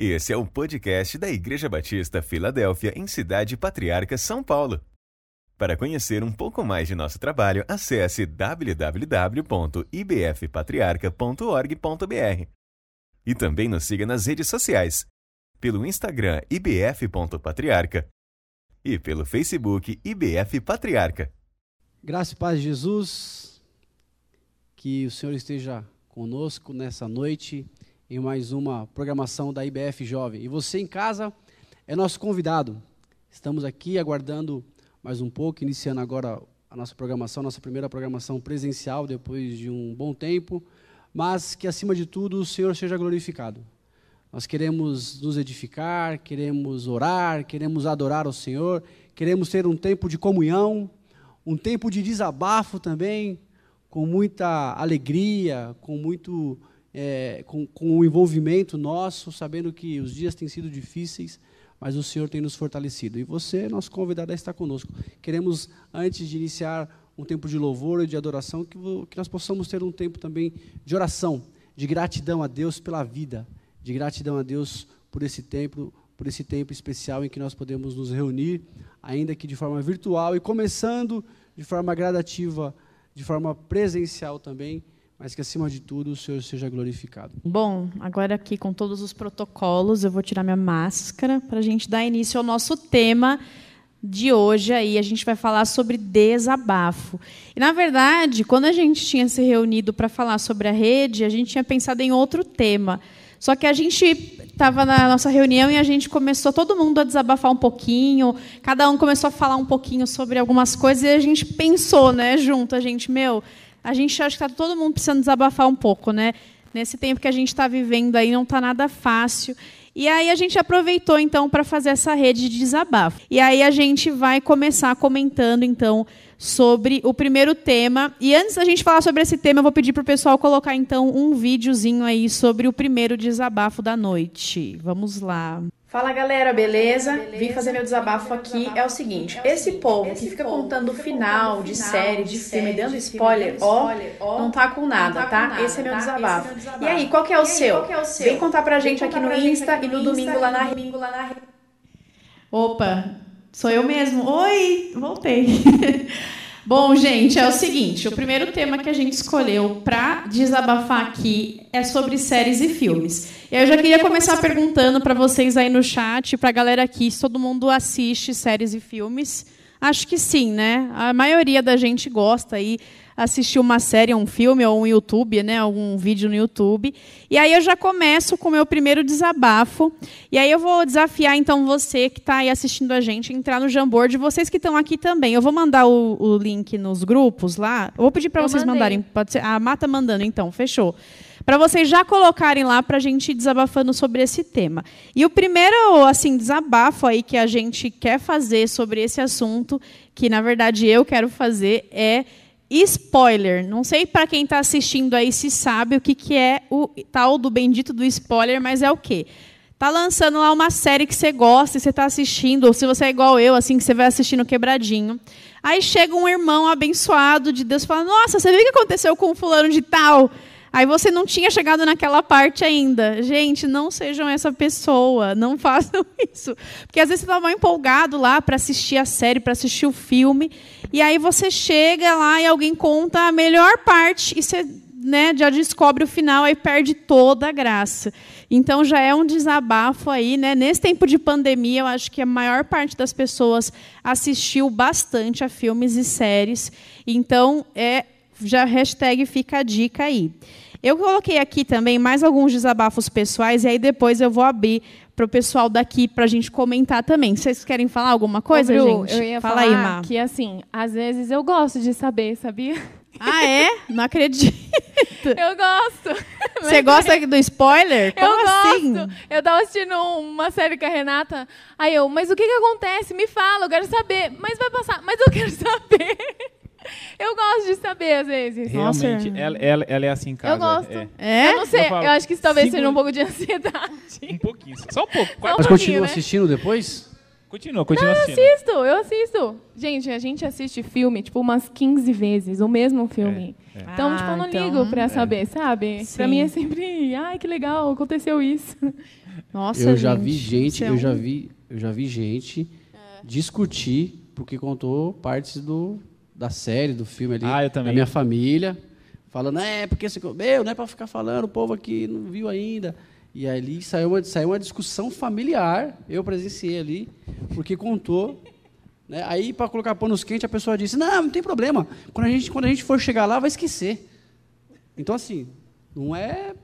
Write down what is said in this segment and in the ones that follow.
Esse é o podcast da Igreja Batista Filadélfia, em Cidade Patriarca, São Paulo. Para conhecer um pouco mais de nosso trabalho, acesse www.ibfpatriarca.org.br. E também nos siga nas redes sociais, pelo Instagram ibf.patriarca e pelo Facebook IBF Patriarca. Graça e paz de Jesus, que o Senhor esteja conosco nessa noite em mais uma programação da IBF Jovem. E você em casa é nosso convidado. Estamos aqui aguardando mais um pouco, iniciando agora a nossa programação, nossa primeira programação presencial depois de um bom tempo, mas que acima de tudo o Senhor seja glorificado. Nós queremos nos edificar, queremos orar, queremos adorar ao Senhor, queremos ter um tempo de comunhão, um tempo de desabafo também, com muita alegria, com muito é, com, com o envolvimento nosso, sabendo que os dias têm sido difíceis, mas o Senhor tem nos fortalecido. E você, nosso convidado, a estar conosco. Queremos, antes de iniciar um tempo de louvor e de adoração, que, que nós possamos ter um tempo também de oração, de gratidão a Deus pela vida, de gratidão a Deus por esse tempo, por esse tempo especial em que nós podemos nos reunir, ainda que de forma virtual e começando de forma gradativa, de forma presencial também mas que acima de tudo o Senhor seja glorificado. Bom, agora aqui com todos os protocolos, eu vou tirar minha máscara para a gente dar início ao nosso tema de hoje aí. A gente vai falar sobre desabafo. E na verdade, quando a gente tinha se reunido para falar sobre a rede, a gente tinha pensado em outro tema. Só que a gente estava na nossa reunião e a gente começou todo mundo a desabafar um pouquinho, cada um começou a falar um pouquinho sobre algumas coisas e a gente pensou, né, junto, a gente, meu, a gente acha que está todo mundo precisando desabafar um pouco, né? Nesse tempo que a gente está vivendo aí, não está nada fácil. E aí a gente aproveitou então para fazer essa rede de desabafo. E aí a gente vai começar comentando então sobre o primeiro tema. E antes da gente falar sobre esse tema, eu vou pedir para o pessoal colocar então um videozinho aí sobre o primeiro desabafo da noite. Vamos lá. Fala galera, beleza? beleza? Vim fazer meu desabafo aqui. É o seguinte: esse povo que fica contando o final de série, de filme, dando spoiler, ó, não tá com nada, tá? Esse é meu desabafo. E aí, qual que é o seu? Vem contar pra gente aqui no Insta e no domingo lá na Opa, sou eu mesmo. Oi, voltei. Bom, gente, é o seguinte: o primeiro tema que a gente escolheu para desabafar aqui é sobre séries e filmes. Eu já queria começar perguntando para vocês aí no chat, para a galera aqui, se todo mundo assiste séries e filmes. Acho que sim, né? A maioria da gente gosta aí assistir uma série, um filme ou um YouTube, né, algum vídeo no YouTube. E aí eu já começo com o meu primeiro desabafo. E aí eu vou desafiar então você que está aí assistindo a gente entrar no Jamboard, vocês que estão aqui também. Eu vou mandar o, o link nos grupos lá. Eu vou pedir para vocês mandei. mandarem. Pode ser. A Mata mandando então, fechou para vocês já colocarem lá para a gente ir desabafando sobre esse tema. E o primeiro assim desabafo aí que a gente quer fazer sobre esse assunto, que na verdade eu quero fazer, é spoiler. Não sei para quem está assistindo aí se sabe o que, que é o tal do bendito do spoiler, mas é o quê? Tá lançando lá uma série que você gosta e você está assistindo, ou se você é igual eu, assim, que você vai assistindo quebradinho. Aí chega um irmão abençoado de Deus e fala: Nossa, você viu o que aconteceu com o fulano de tal? Aí você não tinha chegado naquela parte ainda. Gente, não sejam essa pessoa, não façam isso. Porque às vezes você está empolgado lá para assistir a série, para assistir o filme, e aí você chega lá e alguém conta a melhor parte e você né, já descobre o final e perde toda a graça. Então já é um desabafo aí, né? Nesse tempo de pandemia, eu acho que a maior parte das pessoas assistiu bastante a filmes e séries. Então é já hashtag fica a dica aí. Eu coloquei aqui também mais alguns desabafos pessoais e aí depois eu vou abrir para o pessoal daqui para a gente comentar também. Vocês querem falar alguma coisa, Ô, gente? Eu ia Fala falar aí, Má. que assim, às vezes eu gosto de saber, sabia? Ah, é? Não acredito. Eu gosto. Você gosta do spoiler? Como eu assim? gosto. Eu tava assistindo uma série com a Renata. Aí eu, mas o que, que acontece? Me fala, eu quero saber. Mas vai passar. Mas eu quero saber. Eu gosto de saber, às vezes. Realmente, Nossa. Ela, ela, ela, é assim em casa. Eu gosto. É? é? Eu não sei, eu, falo, eu acho que isso talvez seja um pouco de ansiedade. Um pouquinho, só um pouco. Só um Mas continua né? assistindo depois? Continua, continua não, assistindo. Eu assisto, eu assisto. Gente, a gente assiste filme, tipo, umas 15 vezes, o mesmo filme. É, é. Então, ah, tipo, eu não então, ligo pra é. saber, sabe? Sim. Pra mim é sempre, ai, que legal, aconteceu isso. Nossa, eu já vi gente, é eu já vi, eu já vi gente discutir porque contou partes do da série, do filme ali, Ah, eu também. da minha família, falando, é, porque você meu, não é para ficar falando, o povo aqui não viu ainda. E ali saiu uma, saiu uma discussão familiar, eu presenciei ali, porque contou. Né? Aí, para colocar panos quentes, a pessoa disse: Não, não tem problema. Quando a, gente, quando a gente for chegar lá, vai esquecer. Então, assim, não é.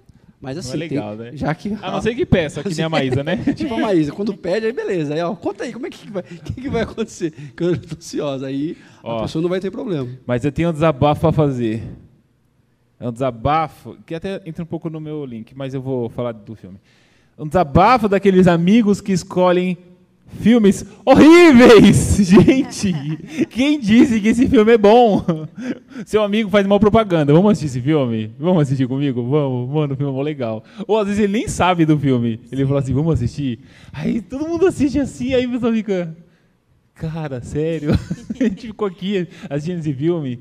Mas assim, Não é legal, tem- né? já que. A não ser que peça, que nem a Maísa, né? tipo a Maísa, quando pede, aí beleza. Aí, ó, conta aí, como é que vai, que que vai acontecer? Que eu tô ansiosa. Aí Ó. a pessoa não vai ter problema. Mas eu tenho um desabafo pra fazer. É um desabafo que até entra um pouco no meu link, mas eu vou falar do filme. Um desabafo daqueles amigos que escolhem filmes horríveis. Gente, quem disse que esse filme é bom? Seu amigo faz mal propaganda. Vamos assistir esse filme? Vamos assistir comigo? Vamos, mano, o filme é legal. Ou às vezes ele nem sabe do filme. Ele fala assim, vamos assistir? Aí todo mundo assiste assim, aí a pessoa fica... Cara, sério? a gente ficou aqui assistindo esse filme.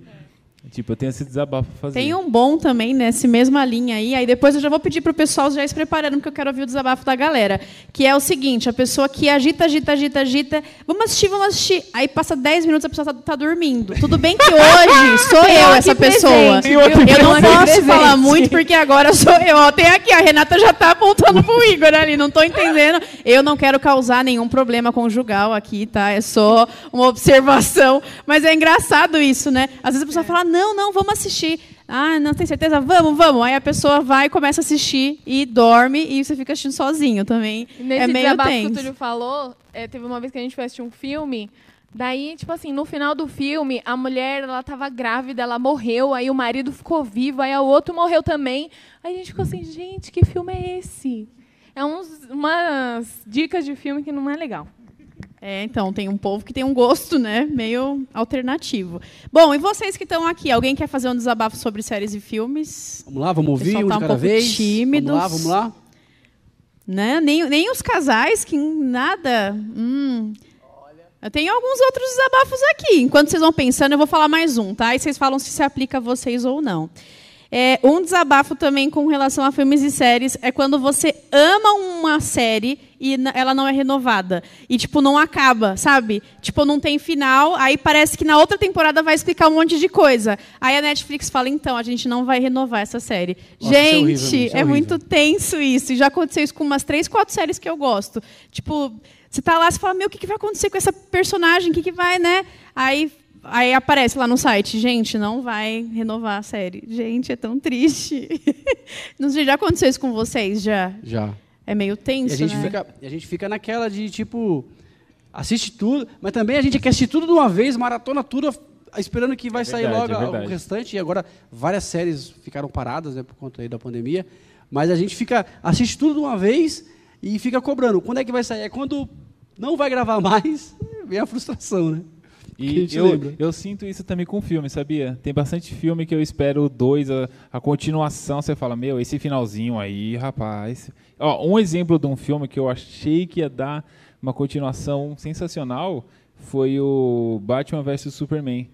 Tipo, eu tenho esse desabafo pra fazer. Tem um bom também nessa mesma linha aí. Aí depois eu já vou pedir pro pessoal já ir se preparando, porque eu quero ouvir o desabafo da galera. Que é o seguinte: a pessoa que agita, agita, agita, agita. Vamos assistir, vamos assistir. Aí passa 10 minutos a pessoa tá, tá dormindo. Tudo bem que hoje sou eu essa pessoa. Eu não posso presente. falar muito, porque agora sou eu. Ó, tem aqui, a Renata já tá apontando pro Igor ali, não tô entendendo. Eu não quero causar nenhum problema conjugal aqui, tá? É só uma observação. Mas é engraçado isso, né? Às vezes a pessoa fala, não, não, vamos assistir. Ah, não tem certeza? Vamos, vamos. Aí a pessoa vai, começa a assistir e dorme e você fica assistindo sozinho também. Nesse é meio desabafo que o tenso. Túlio falou, é, teve uma vez que a gente foi assistir um filme, daí, tipo assim, no final do filme, a mulher, ela tava grávida, ela morreu, aí o marido ficou vivo, aí o outro morreu também. Aí a gente ficou assim, gente, que filme é esse? É uns, umas dicas de filme que não é legal. É, então, tem um povo que tem um gosto, né, meio alternativo. Bom, e vocês que estão aqui, alguém quer fazer um desabafo sobre séries e filmes? Vamos lá, vamos ouvir um tá um pouco vez. tímidos. Vamos lá, vamos lá. Né? Nem, nem os casais, que nada. Hum. Eu tenho alguns outros desabafos aqui. Enquanto vocês vão pensando, eu vou falar mais um, tá? E vocês falam se se aplica a vocês ou não. É, um desabafo também com relação a filmes e séries é quando você ama uma série e ela não é renovada. E, tipo, não acaba, sabe? Tipo, não tem final, aí parece que na outra temporada vai explicar um monte de coisa. Aí a Netflix fala, então, a gente não vai renovar essa série. Nossa, isso é gente, horrível, é é muito tenso isso. E já aconteceu isso com umas três, quatro séries que eu gosto. Tipo, você tá lá, você fala, meu, o que, que vai acontecer com essa personagem? O que, que vai, né? Aí, aí aparece lá no site, gente, não vai renovar a série. Gente, é tão triste. não sei, já aconteceu isso com vocês? Já? Já. É meio E tenso, a gente, né? fica, e a gente fica naquela de, tipo, assiste tudo, mas também a gente quer assistir tudo de uma vez, maratona tudo, esperando que vai É sair verdade, logo é o verdade. restante. E agora várias séries ficaram paradas, né, por conta aí da pandemia. Mas a gente fica, assiste tudo de uma vez e fica cobrando. Quando é que vai sair? É quando não vai gravar mais, vem a frustração, né? E eu, lembra. eu sinto isso também com filme, sabia? Tem bastante filme que eu espero dois, a, a continuação, você fala, meu, esse finalzinho aí, rapaz. Ó, um exemplo de um filme que eu achei que ia dar uma continuação sensacional foi o Batman vs Superman.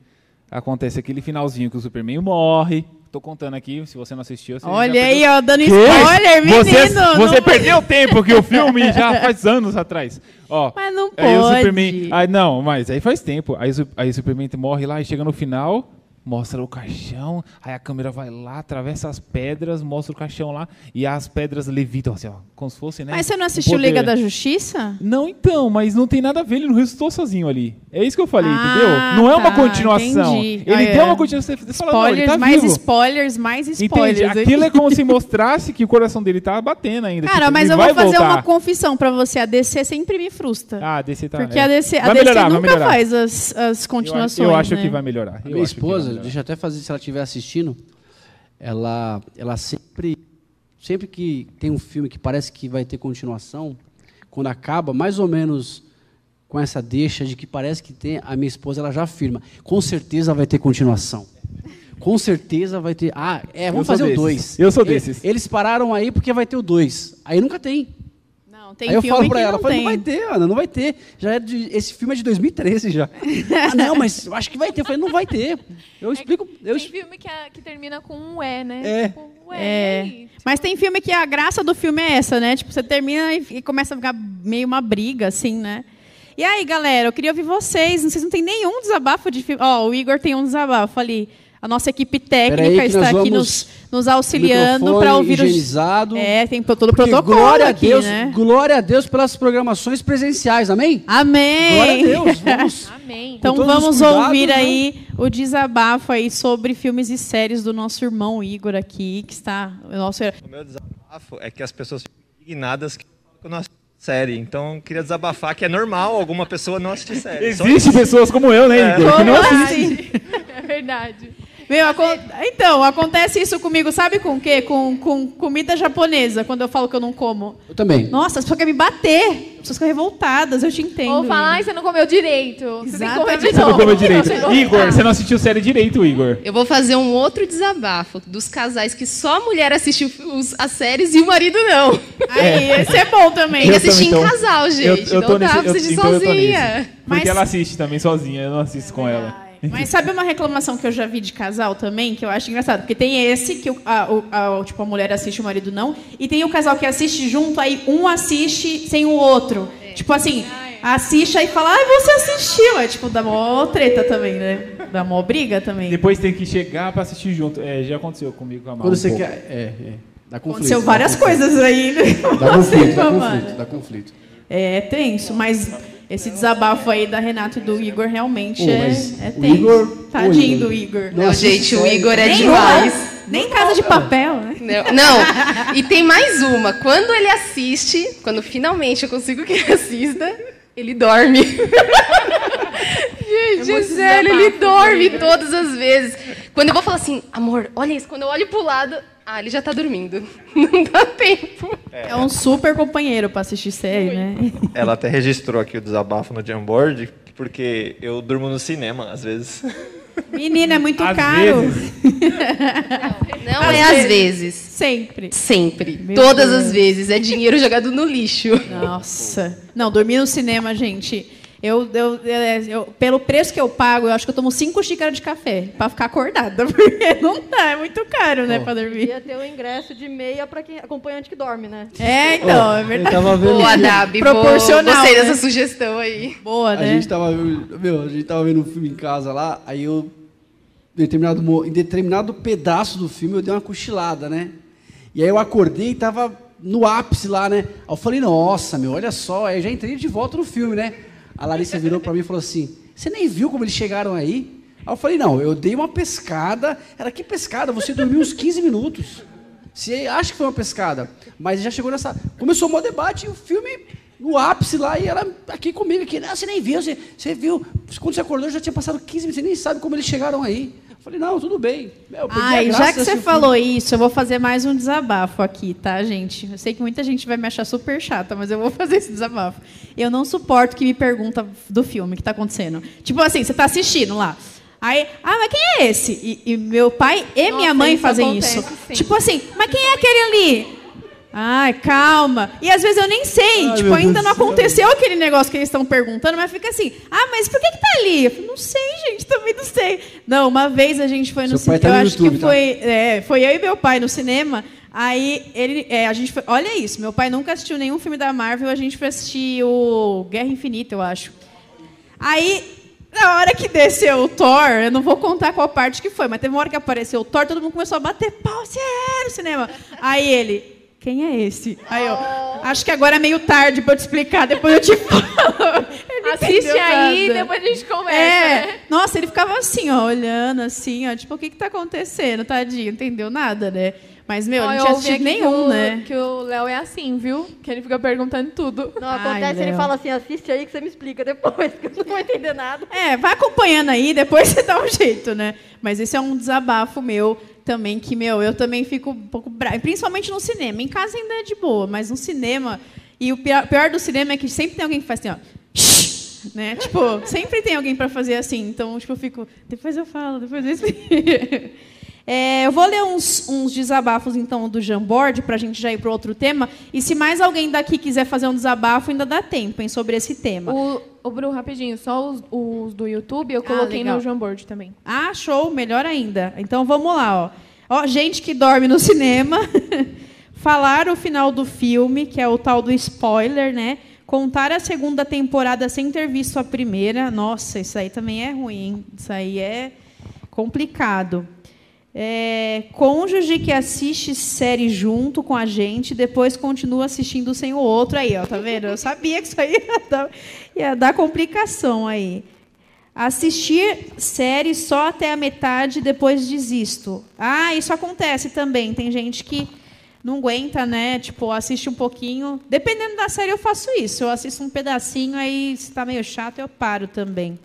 Acontece aquele finalzinho que o Superman morre. Tô contando aqui, se você não assistiu, você Olha perdeu aí, ó, dando spoiler, menino. Você, você não- perdeu tempo que o filme já faz anos atrás. Ó, Mas não aí o pode. Superman. Aí, não, mas aí faz tempo. Aí, aí o Superman morre lá e chega no final, mostra o caixão. Aí a câmera vai lá, atravessa as pedras, mostra o caixão lá. E as pedras levitam assim, ó, como se fosse, né? Mas você não assistiu poder. Liga da Justiça? Não, então, mas não tem nada a ver, ele não ressuscitou sozinho ali. É isso que eu falei, Ah, entendeu? Não é uma tá, continuação. entendi. Ele Ah, deu é. uma continuação. Você fala, não, ele Spoilers, tá mais vivo. spoilers, mais spoilers. Entende? hein? Aquilo é como se mostrasse que o coração dele tá batendo ainda. Cara, tipo, mas eu vai vou fazer voltar. uma confissão pra você. A DC sempre me frustra. Ah, a DC tá. porque é. a DC, a DC melhorar, nunca faz as, as continuações. Eu acho né? que vai melhorar. A Eu minha esposa, melhorar. deixa eu até fazer, se ela estiver assistindo, ela, ela sempre, sempre que tem um filme que parece que vai ter continuação, quando acaba, mais ou menos com essa deixa de que parece que tem, a minha esposa ela já afirma, com certeza vai ter continuação. Com certeza vai ter. Ah, é, vamos fazer o desses. 2. Eu sou desses. Eles pararam aí porque vai ter o 2. Aí nunca tem. Tem Aí eu filme falo pra ela, não falei, não vai ter, Ana, não vai ter. Já é de- esse filme é de 2013 já. ah, não, mas eu acho que vai ter. Eu falei, não vai ter. Eu explico. Eu, Tem filme que, a- que termina com um é, né? É. Tipo, ué, É. aí? Mas tem filme que a graça do filme é essa, né? Tipo, você termina e, e começa a ficar meio uma briga, assim, né? E aí, galera, eu queria ouvir vocês. Vocês não tem nenhum desabafo de filme. Ó, o Igor tem um desabafo ali. A nossa equipe técnica está aqui vamos- nos, nos auxiliando para ouvir os. higienizado. É, tem todo o Porque protocolo glória aqui, a Deus, né? glória a Deus pelas programações presenciais, amém? Amém! Glória a Deus, vamos. Amém. Então os vamos cuidados, ouvir né? aí o desabafo aí sobre filmes e séries do nosso irmão Igor aqui, que está o nosso O meu desabafo é que as pessoas ficam indignadas que eu não assisto série. Então, eu queria desabafar que é normal alguma pessoa não assistir série. Só Existem pessoas como eu, né, Igor? Que não Como assistem. assim? É verdade. Meu, acon- então, acontece isso comigo, sabe com o quê? Com, com comida japonesa, quando eu falo que eu não como. Eu também. Nossa, as pessoas querem me bater. As pessoas ficam revoltadas, eu te entendo. Ou falar, ai, você não comeu direito. Você tem que comer de Exatamente. Você não comeu direito. Não, Igor, você não assistiu série direito, Igor. Eu vou fazer um outro desabafo dos casais que só a mulher assiste os- as séries e o marido não. Aí, esse é bom também. Tem que assistir em casal, gente. Eu, eu tô não dá nesse, pra eu, assistir então eu tô sozinha. nesse. Mas- Porque ela assiste também sozinha, eu não assisto com ela. Mas sabe uma reclamação que eu já vi de casal também, que eu acho engraçado? Porque tem esse que a, a- tipo, a mulher assiste, o marido não. E tem o casal que assiste junto, aí um assiste sem o outro. Tipo assim, assiste aí fala, ai, você assistiu. É tipo, dá mó treta também, né? Dá mó briga também. Depois tem que chegar pra assistir junto. É, já aconteceu comigo com a Mal. Quando um você pouco. quer. É, é. Dá conflito. Aconteceu dá várias conflito. coisas aí. né? Dá conflito, dá Com a Mara. conflito, dá conflito. É tenso, mas esse desabafo aí da Renata e do Igor realmente Pô, é, é o tenso. Igor- Tadinho o Igor- do Igor. Não gente, o. Igor é Nem demais. Nem casa de papel, né? Não, não, e tem mais uma. Quando ele assiste, quando finalmente eu consigo que ele assista, ele dorme. Gente, é sério, ele dorme todas as vezes. Quando eu vou falar assim, amor, olha isso, quando eu olho pro lado, ah, ele já tá dormindo. Não dá tempo. É um super companheiro pra assistir série, né? Ela até registrou aqui o desabafo no Jamboard, porque eu durmo no cinema, às vezes. Menina, é muito Às caro. vezes. Não Às é às vezes. vezes. Sempre. Sempre. Meu Todas Deus. as vezes. É dinheiro jogado no lixo. Nossa. Não, dormir no cinema, gente. Eu, eu, eu- eu- pelo preço que eu pago, eu acho que eu tomo cinco xícaras de café pra ficar acordada. Porque não dá, é muito caro, né, pra dormir. Ia ter o ingresso de meia para quem acompanhante que dorme, né? É, então, é Eu verdade. tava vendo. Boa, Dab. Proporcional, Gostei né? dessa sugestão aí. Boa, A né? gente tava, meu, a gente tava vendo um filme em casa lá, aí eu em determinado, em determinado pedaço do filme eu dei uma cochilada, né? E aí eu acordei e tava no ápice lá, né? Aí eu falei, nossa, meu, olha só, aí eu já entrei de volta no filme, né? A Larissa virou pra mim e falou assim: "Você nem viu como eles chegaram aí?" Aí eu falei: "Não, eu dei uma pescada. Era que pescada? Você dormiu uns 15 minutos." Você acha que foi uma pescada, mas já chegou nessa. Começou o maior debate e o filme no ápice lá, e ela aqui comigo, aqui, não, você nem viu, você, você viu. Quando você acordou, já tinha passado 15 minutos, você nem sabe como eles chegaram aí. Eu falei, não, tudo bem. Meu, a Ai, graça já que você assistir o falou isso, eu vou fazer mais um desabafo aqui, tá, gente? Eu sei que muita gente vai me achar super chata, mas eu vou fazer esse desabafo. Eu não suporto que me pergunta do filme que tá acontecendo. Tipo assim, você tá assistindo lá. Aí, ah, mas quem é esse? E, e meu pai e Nossa, minha mãe isso fazem acontece isso. sempre. Tipo assim, mas quem é aquele ali? Ai, calma. E às vezes eu nem sei. Ai, tipo, ainda Deus não aconteceu aquele negócio que eles estão perguntando, mas fica assim, ah, mas por que, que tá ali? Eu falo, não sei, gente, também não sei. Não, uma vez a gente foi no cinema. tá eu no acho YouTube, que tá? foi, é, foi eu e meu pai no cinema. Aí ele, é, a gente foi, olha isso, meu pai nunca assistiu nenhum filme da Marvel, a gente foi assistir o Guerra Infinita, eu acho. Aí, na hora que desceu o Thor, eu não vou contar qual parte que foi, mas teve uma hora que apareceu o Thor, todo mundo começou a bater pau, sério, cinema. Aí ele, quem é esse? Aí eu, acho que agora é meio tarde pra eu te explicar, depois eu te falo. Ele Assiste aí, nada. depois a gente conversa. É, né? nossa, ele ficava assim, ó, olhando assim, ó, tipo, o que que tá acontecendo, tadinho, entendeu nada, né? Mas, meu, ele não tinha assistido nenhum, o, né? Que o Léo é assim, viu? Que ele fica perguntando tudo. Não, Ai, acontece, ele Léo. fala assim, assiste aí que você me explica depois, que eu não vou entender nada. É, vai acompanhando aí, depois você dá um jeito, né? Mas esse é um desabafo meu também, que, meu, eu também fico um pouco principalmente no cinema. Em casa ainda é de boa, mas no cinema, e o pior, pior do cinema é que sempre tem alguém que faz assim, ó, né? Tipo, sempre tem alguém pra fazer assim, então, tipo, eu fico, depois eu falo, depois eu explico. É, eu vou ler uns, uns desabafos, então, do Jamboard, para a gente já ir para outro tema. E se mais alguém daqui quiser fazer um desabafo, ainda dá tempo hein, sobre esse tema. O, o Bru, rapidinho, só os, os do YouTube eu Ah, coloquei legal. no Jamboard também. Ah, show, melhor ainda. Então vamos lá, ó. Ó, gente que dorme no cinema. Falar o final do filme, que é o tal do spoiler, né? Contar a segunda temporada sem ter visto a primeira. Nossa, isso aí também é ruim, hein? Isso aí é complicado. É, cônjuge que assiste série junto com a gente, depois continua assistindo sem o outro. Aí, ó, tá vendo? Eu sabia que isso aí ia dar, ia dar complicação aí. Assistir série só até a metade, depois desisto. Ah, isso acontece também. Tem gente que não aguenta, né? Tipo, assiste um pouquinho. Dependendo da série, eu faço isso. Eu assisto um pedacinho, aí se tá meio chato, eu paro também.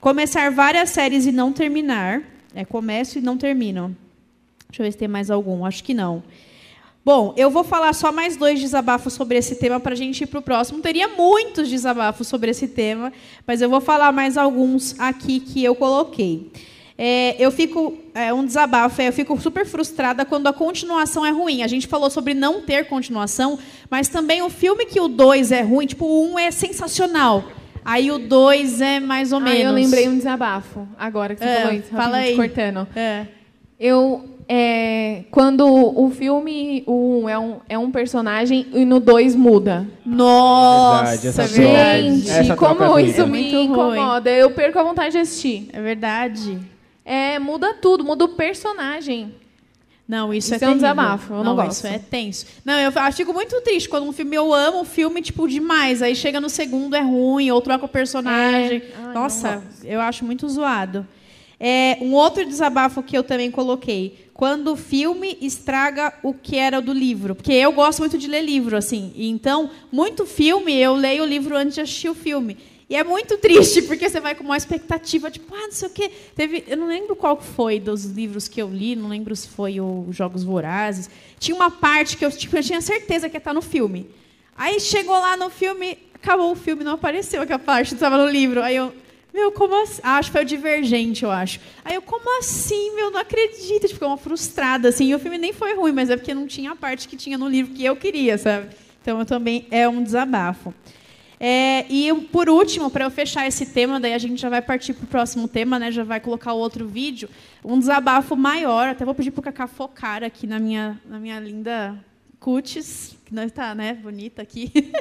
Começar várias séries e não terminar. É, começo e não termino. Deixa eu ver se tem mais algum. Acho que não. Bom, eu vou falar só mais dois desabafos sobre esse tema para a gente ir para o próximo. Teria muitos desabafos sobre esse tema, mas eu vou falar mais alguns aqui que eu coloquei. É, eu fico é, um desabafo, é, eu fico super frustrada quando a continuação é ruim. A gente falou sobre não ter continuação, mas também o filme que o 2 é ruim, tipo, o 1 um é sensacional. Aí o 2 é mais ou Ah, menos. eu lembrei um desabafo, agora que você É, falou isso. fala rapidinho, aí. cortando. É. Eu, é, quando o filme, o um é um, é um personagem e no 2 muda. Nossa, Verdade, essa é verdade. Gente, essa como é isso me incomoda. Eu perco a vontade de assistir. É verdade. É, muda tudo, muda o personagem. Não, isso, Isso é é um desabafo, eu não gosto. Isso é tenso. Não, eu eu fico muito triste quando um filme eu amo um filme tipo demais, aí chega no segundo é ruim, ou troca o personagem. É. Ai, não Nossa, eu acho muito zoado. É, um outro desabafo que eu também coloquei, quando o filme estraga o que era do livro, porque eu gosto muito de ler livro assim. Então, muito filme eu leio o livro antes de assistir o filme. E é muito triste, porque você vai com uma expectativa, tipo, ah, não sei o quê. Teve, eu não lembro qual foi dos livros que eu li, não lembro se foi o Jogos Vorazes. Tinha uma parte que eu, tipo, eu tinha certeza que ia estar no filme. Aí chegou lá no filme, acabou o filme, não apareceu aquela parte estava no livro. Aí eu, meu, como assim? Ah, acho que foi o Divergente, eu acho. Aí eu, como assim, meu, não acredito. Tipo, Ficou uma frustrada, assim. E o filme nem foi ruim, mas é porque não tinha a parte que tinha no livro que eu queria, sabe? Então, eu também é um desabafo. É, e por último, para eu fechar esse tema, daí a gente já vai partir para o próximo tema, né? Já vai colocar outro vídeo. Um desabafo maior, até vou pedir para o Cacá focar aqui na minha, na minha linda cutis, que não está, né? Bonita aqui.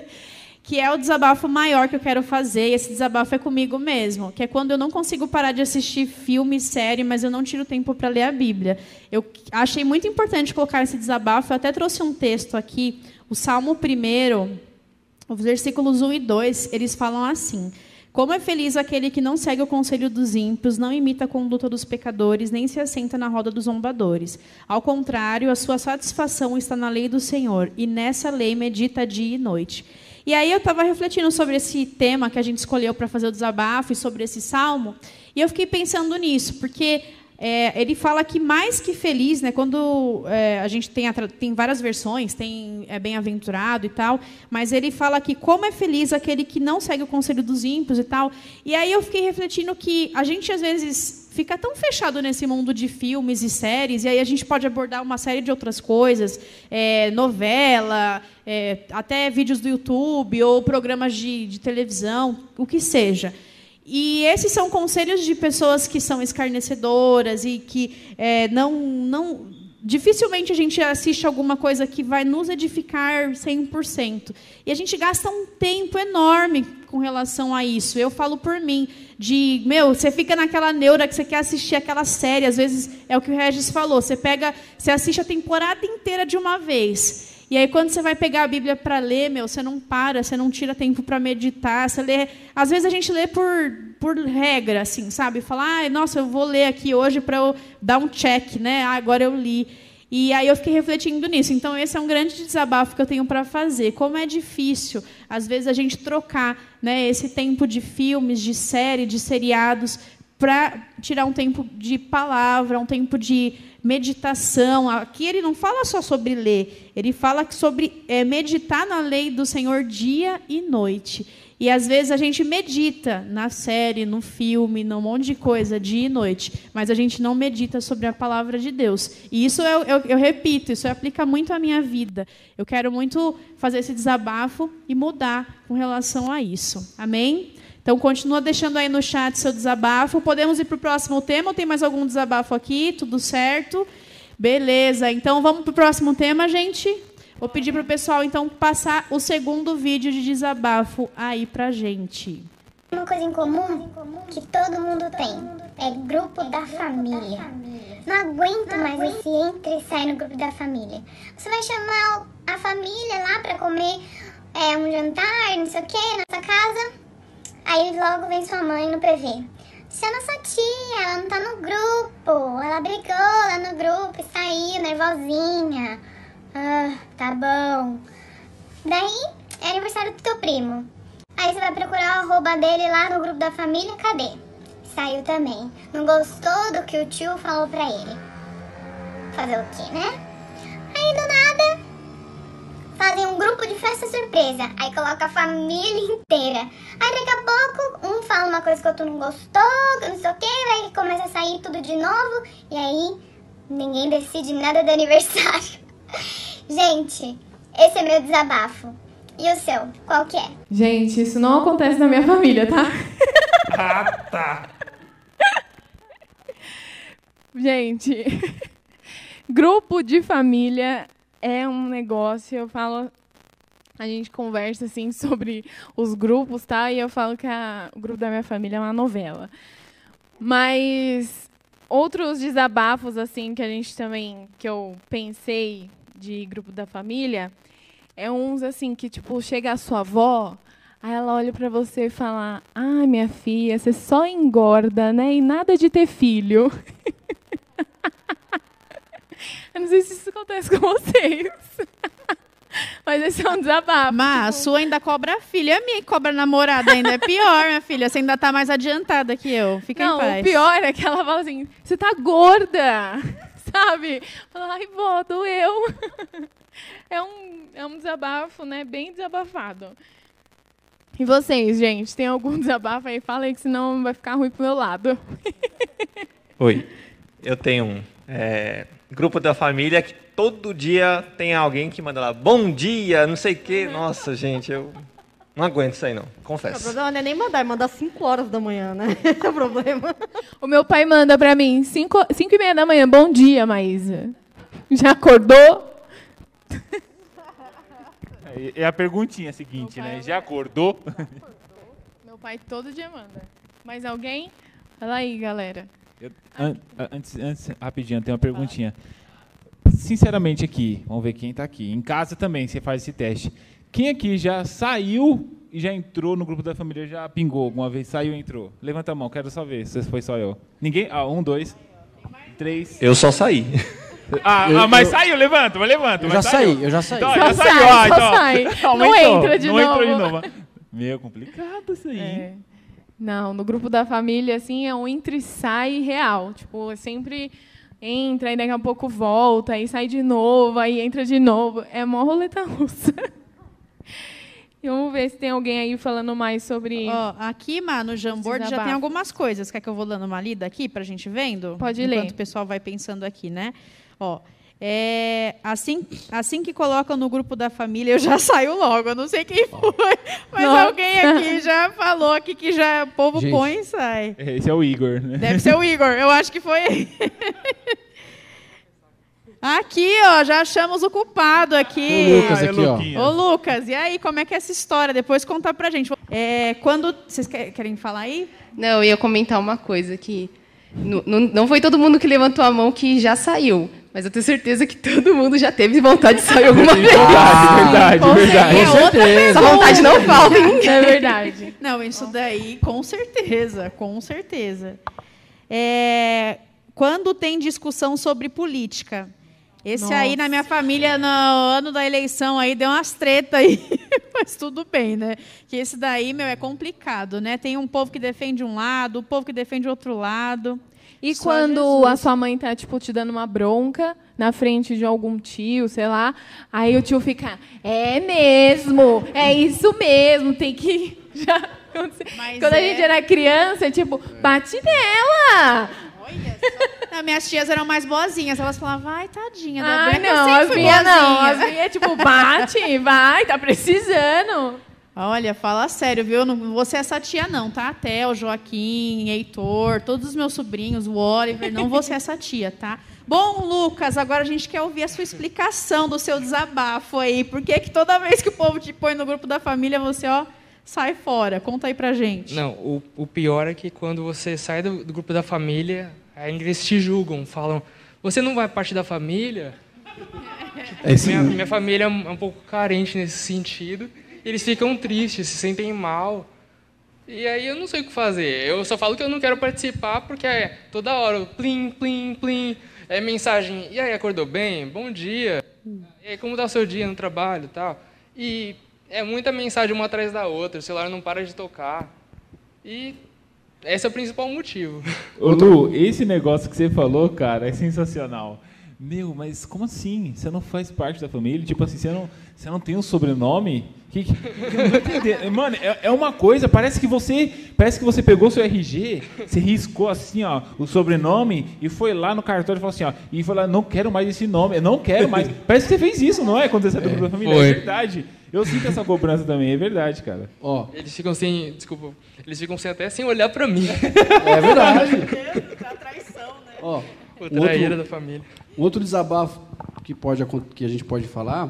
que é o desabafo maior que eu quero fazer, e esse desabafo é comigo mesmo, que é quando eu não consigo parar de assistir filme, série, mas eu não tiro tempo para ler a Bíblia. Eu achei muito importante colocar esse desabafo, eu até trouxe um texto aqui, o Salmo 1, os versículos 1 e 2, eles falam assim: Como é feliz aquele que não segue o conselho dos ímpios, não imita a conduta dos pecadores, nem se assenta na roda dos zombadores. Ao contrário, a sua satisfação está na lei do Senhor, e nessa lei medita dia e noite. E aí eu estava refletindo sobre esse tema que a gente escolheu para fazer o desabafo e sobre esse salmo, e eu fiquei pensando nisso, porque é, ele fala que mais que feliz, né, quando é, a gente tem, a tem várias versões, tem é, bem-aventurado e tal, mas ele fala que como é feliz aquele que não segue o conselho dos ímpios e tal. E aí eu fiquei refletindo que a gente às vezes fica tão fechado nesse mundo de filmes e séries, e aí a gente pode abordar uma série de outras coisas, é, novela, é, até vídeos do YouTube ou programas de, de televisão, o que seja. E esses são conselhos de pessoas que são escarnecedoras e que é, não, não. Dificilmente a gente assiste alguma coisa que vai nos edificar 100%. E a gente gasta um tempo enorme com relação a isso. Eu falo por mim, de, meu, você fica naquela neura que você quer assistir aquela série, às vezes é o que o Regis falou, você pega, você assiste a temporada inteira de uma vez. E aí, quando você vai pegar a Bíblia para ler, meu, você não para, você não tira tempo para meditar, você lê. Às vezes a gente lê por, por regra, assim, sabe? Falar, ah, nossa, eu vou ler aqui hoje para eu dar um check, né? Ah, agora eu li. E aí eu fiquei refletindo nisso. Então, esse é um grande desabafo que eu tenho para fazer. Como é difícil, às vezes, a gente trocar né, esse tempo de filmes, de série, de seriados, para tirar um tempo de palavra, um tempo de meditação. Aqui ele não fala só sobre ler, ele fala sobre é, meditar na lei do Senhor dia e noite. E às vezes a gente medita na série, no filme, num monte de coisa, dia e noite, mas a gente não medita sobre a palavra de Deus. E isso eu, eu, eu repito, isso aplica muito à minha vida. Eu quero muito fazer esse desabafo e mudar com relação a isso. Amém? Então, continua deixando aí no chat seu desabafo. Podemos ir para o próximo tema ou tem mais algum desabafo aqui? Tudo certo? Beleza. Então, vamos para o próximo tema, gente? Vou pedir para o pessoal, então, passar o segundo vídeo de desabafo aí para gente. Uma coisa em comum que todo mundo tem é grupo da família. Não aguento mais esse entra e sai no grupo da família. Você vai chamar a família lá para comer é, um jantar, não sei o que, na sua casa. Aí logo vem sua mãe no PV. Se a nossa tia, ela não tá no grupo, ela brigou lá no grupo e saiu nervosinha. Ah, tá bom. Daí, é aniversário do teu primo. Aí você vai procurar o arroba dele lá no grupo da família, cadê? Saiu também. Não gostou do que o tio falou pra ele. Fazer o quê, né? Aí do nada, fazem um grupo de festa surpresa. Aí coloca a família inteira. Aí daqui a pouco, um fala uma coisa que o outro não gostou, que não sei o que, aí começa a sair tudo de novo. E aí, ninguém decide nada do aniversário. Gente, esse é meu desabafo. E o seu, qual que é? Gente, isso não acontece na minha família, tá? Ah, tá. Gente, grupo de família é um negócio, eu falo, a gente conversa assim sobre os grupos, tá? E eu falo que a, o grupo da minha família é uma novela. Mas outros desabafos assim que a gente também que eu pensei de grupo da família é uns assim que tipo chega a sua avó, aí ela olha para você e fala: "Ah, minha filha, você só engorda, né? E nada de ter filho". Eu não sei se isso acontece com vocês. Mas esse é um desabafo. Mas a sua ainda cobra a filha, a minha que cobra a namorada ainda é pior, minha filha. Você ainda tá mais adiantada que eu. Fica não, em paz. o pior é que ela fala assim: você tá gorda, sabe? Fala, ai, vó, doeu. É um, é um desabafo, né? Bem desabafado. E vocês, gente, tem algum desabafo aí? Fala aí, que senão vai ficar ruim pro meu lado. Oi, eu tenho um é, grupo da família que todo dia tem alguém que manda lá, bom dia, não sei o quê. Nossa, gente, eu não aguento isso aí não, O confesso. problema não é nem mandar, é mandar 5 horas da manhã, né? Esse é o problema. O meu pai manda pra mim, 5 e meia da manhã, bom dia, Maísa. Já acordou? É a perguntinha seguinte, né? Já acordou? Meu pai todo dia manda. Mais alguém? Fala aí, galera. Eu- an- antes, antes, rapidinho, tem uma perguntinha. Sinceramente aqui, vamos ver quem está aqui. Em casa também, você faz esse teste. Quem aqui já saiu e já entrou no grupo da família, já pingou alguma vez? Saiu e entrou? Levanta a mão, quero só ver se foi só eu. Ninguém? Ah, um, dois, três. Eu só saí. Ah, Eu- ah, mas eu- saiu, levanta, mas levanta. Eu mas já saiu. saí, eu já saí. Então, já sai, saiu, ah, só então. sai. Não entra de não entrou de novo. novo. Meu, complicado isso aí. É. Não, no grupo da família, assim, é um entra e sai real. Tipo, é sempre entra, aí daqui a pouco volta, aí sai de novo, aí entra de novo. É mó roleta russa. E vamos ver se tem alguém aí falando mais sobre. Ó, aqui, mano, no Jamboard já tem algumas coisas. Quer que eu vou dando uma lida aqui pra gente vendo? Pode Enquanto ler. o pessoal vai pensando aqui, né? Ó, é, assim, assim que colocam no grupo da família, eu já saio logo. Eu não sei quem foi, mas Nossa. alguém aqui já falou aqui que já o povo Gente. põe e sai. Esse é o Igor, né? Deve ser o Igor, eu acho que foi ele. Aqui, ó, já achamos o culpado aqui. O Lucas aqui, ó. Ô, Lucas, e aí, como é que é essa história? Depois conta pra gente. É, quando. Vocês que- querem falar aí? Não, eu ia comentar uma coisa que não, não, não foi todo mundo que levantou a mão que já saiu, mas eu tenho certeza que todo mundo já teve vontade de sair alguma vez. Verdade, verdade, com verdade. É outra Essa vontade não falta, hein? É verdade. Não, isso daí, com certeza, com certeza. É, quando tem discussão sobre política, Esse aí na minha família, no ano da eleição, aí deu umas tretas aí. Mas tudo bem, né? Que esse daí, meu, é complicado, né? Tem um povo que defende um lado, o povo que defende outro lado. E Só quando Jesus. a sua mãe tá, tipo, te dando uma bronca na frente de algum tio, sei lá, aí o tio fica, é mesmo, é isso mesmo, tem que. Já. Mas Quando a é- gente era criança, tipo, bate nela! Não, minhas tias eram mais boazinhas. Elas falavam, vai, tadinha. da Ai, Branca, não, sempre as fui minhas não. boazinha." As minhas, tipo, bate, vai, tá precisando. Olha, fala sério, viu? Não vou ser essa tia, não, tá? Theo, Joaquim, Heitor, todos os meus sobrinhos, o Oliver, não vou ser essa tia, tá? Bom, Lucas, agora a gente quer ouvir a sua explicação do seu desabafo aí. Por que, que toda vez que o povo te põe no grupo da família, você, ó, sai fora? Conta aí pra gente. Não, o, o pior é que quando você sai do, do grupo da família, ainda eles te julgam, falam, você não vai parte da família? É minha, minha família é um, é um pouco carente nesse sentido. Eles ficam tristes, se sentem mal. E aí eu não sei o que fazer. Eu só falo que eu não quero participar porque é toda hora, plim, plim, plim, é mensagem, e aí, acordou bem? Bom dia. E aí, como está o seu dia no trabalho e tal? E é muita mensagem uma atrás da outra, o celular não para de tocar. E esse é o principal motivo. Ô Lu, esse negócio que você falou, cara, é sensacional. Meu, mas como assim? Você não faz parte da família? Tipo assim, você não, você não tem um sobrenome? Que, que, eu não tô entendendo. Mano, é, é uma coisa, parece que você. Parece que você pegou seu RG, você riscou assim, ó, o sobrenome e foi lá no cartório e falou assim, ó, e lá, não quero mais esse nome, eu não quero mais. Parece que você fez isso, não é? Quando você saiu do grupo da família. foi. É verdade. Eu sinto essa cobrança também, é verdade, cara. Ó, Eles ficam sem, desculpa, eles ficam sem até sem olhar pra mim. é verdade. Ó, O um traíra outro, da família. um outro desabafo que, pode, que a gente pode falar,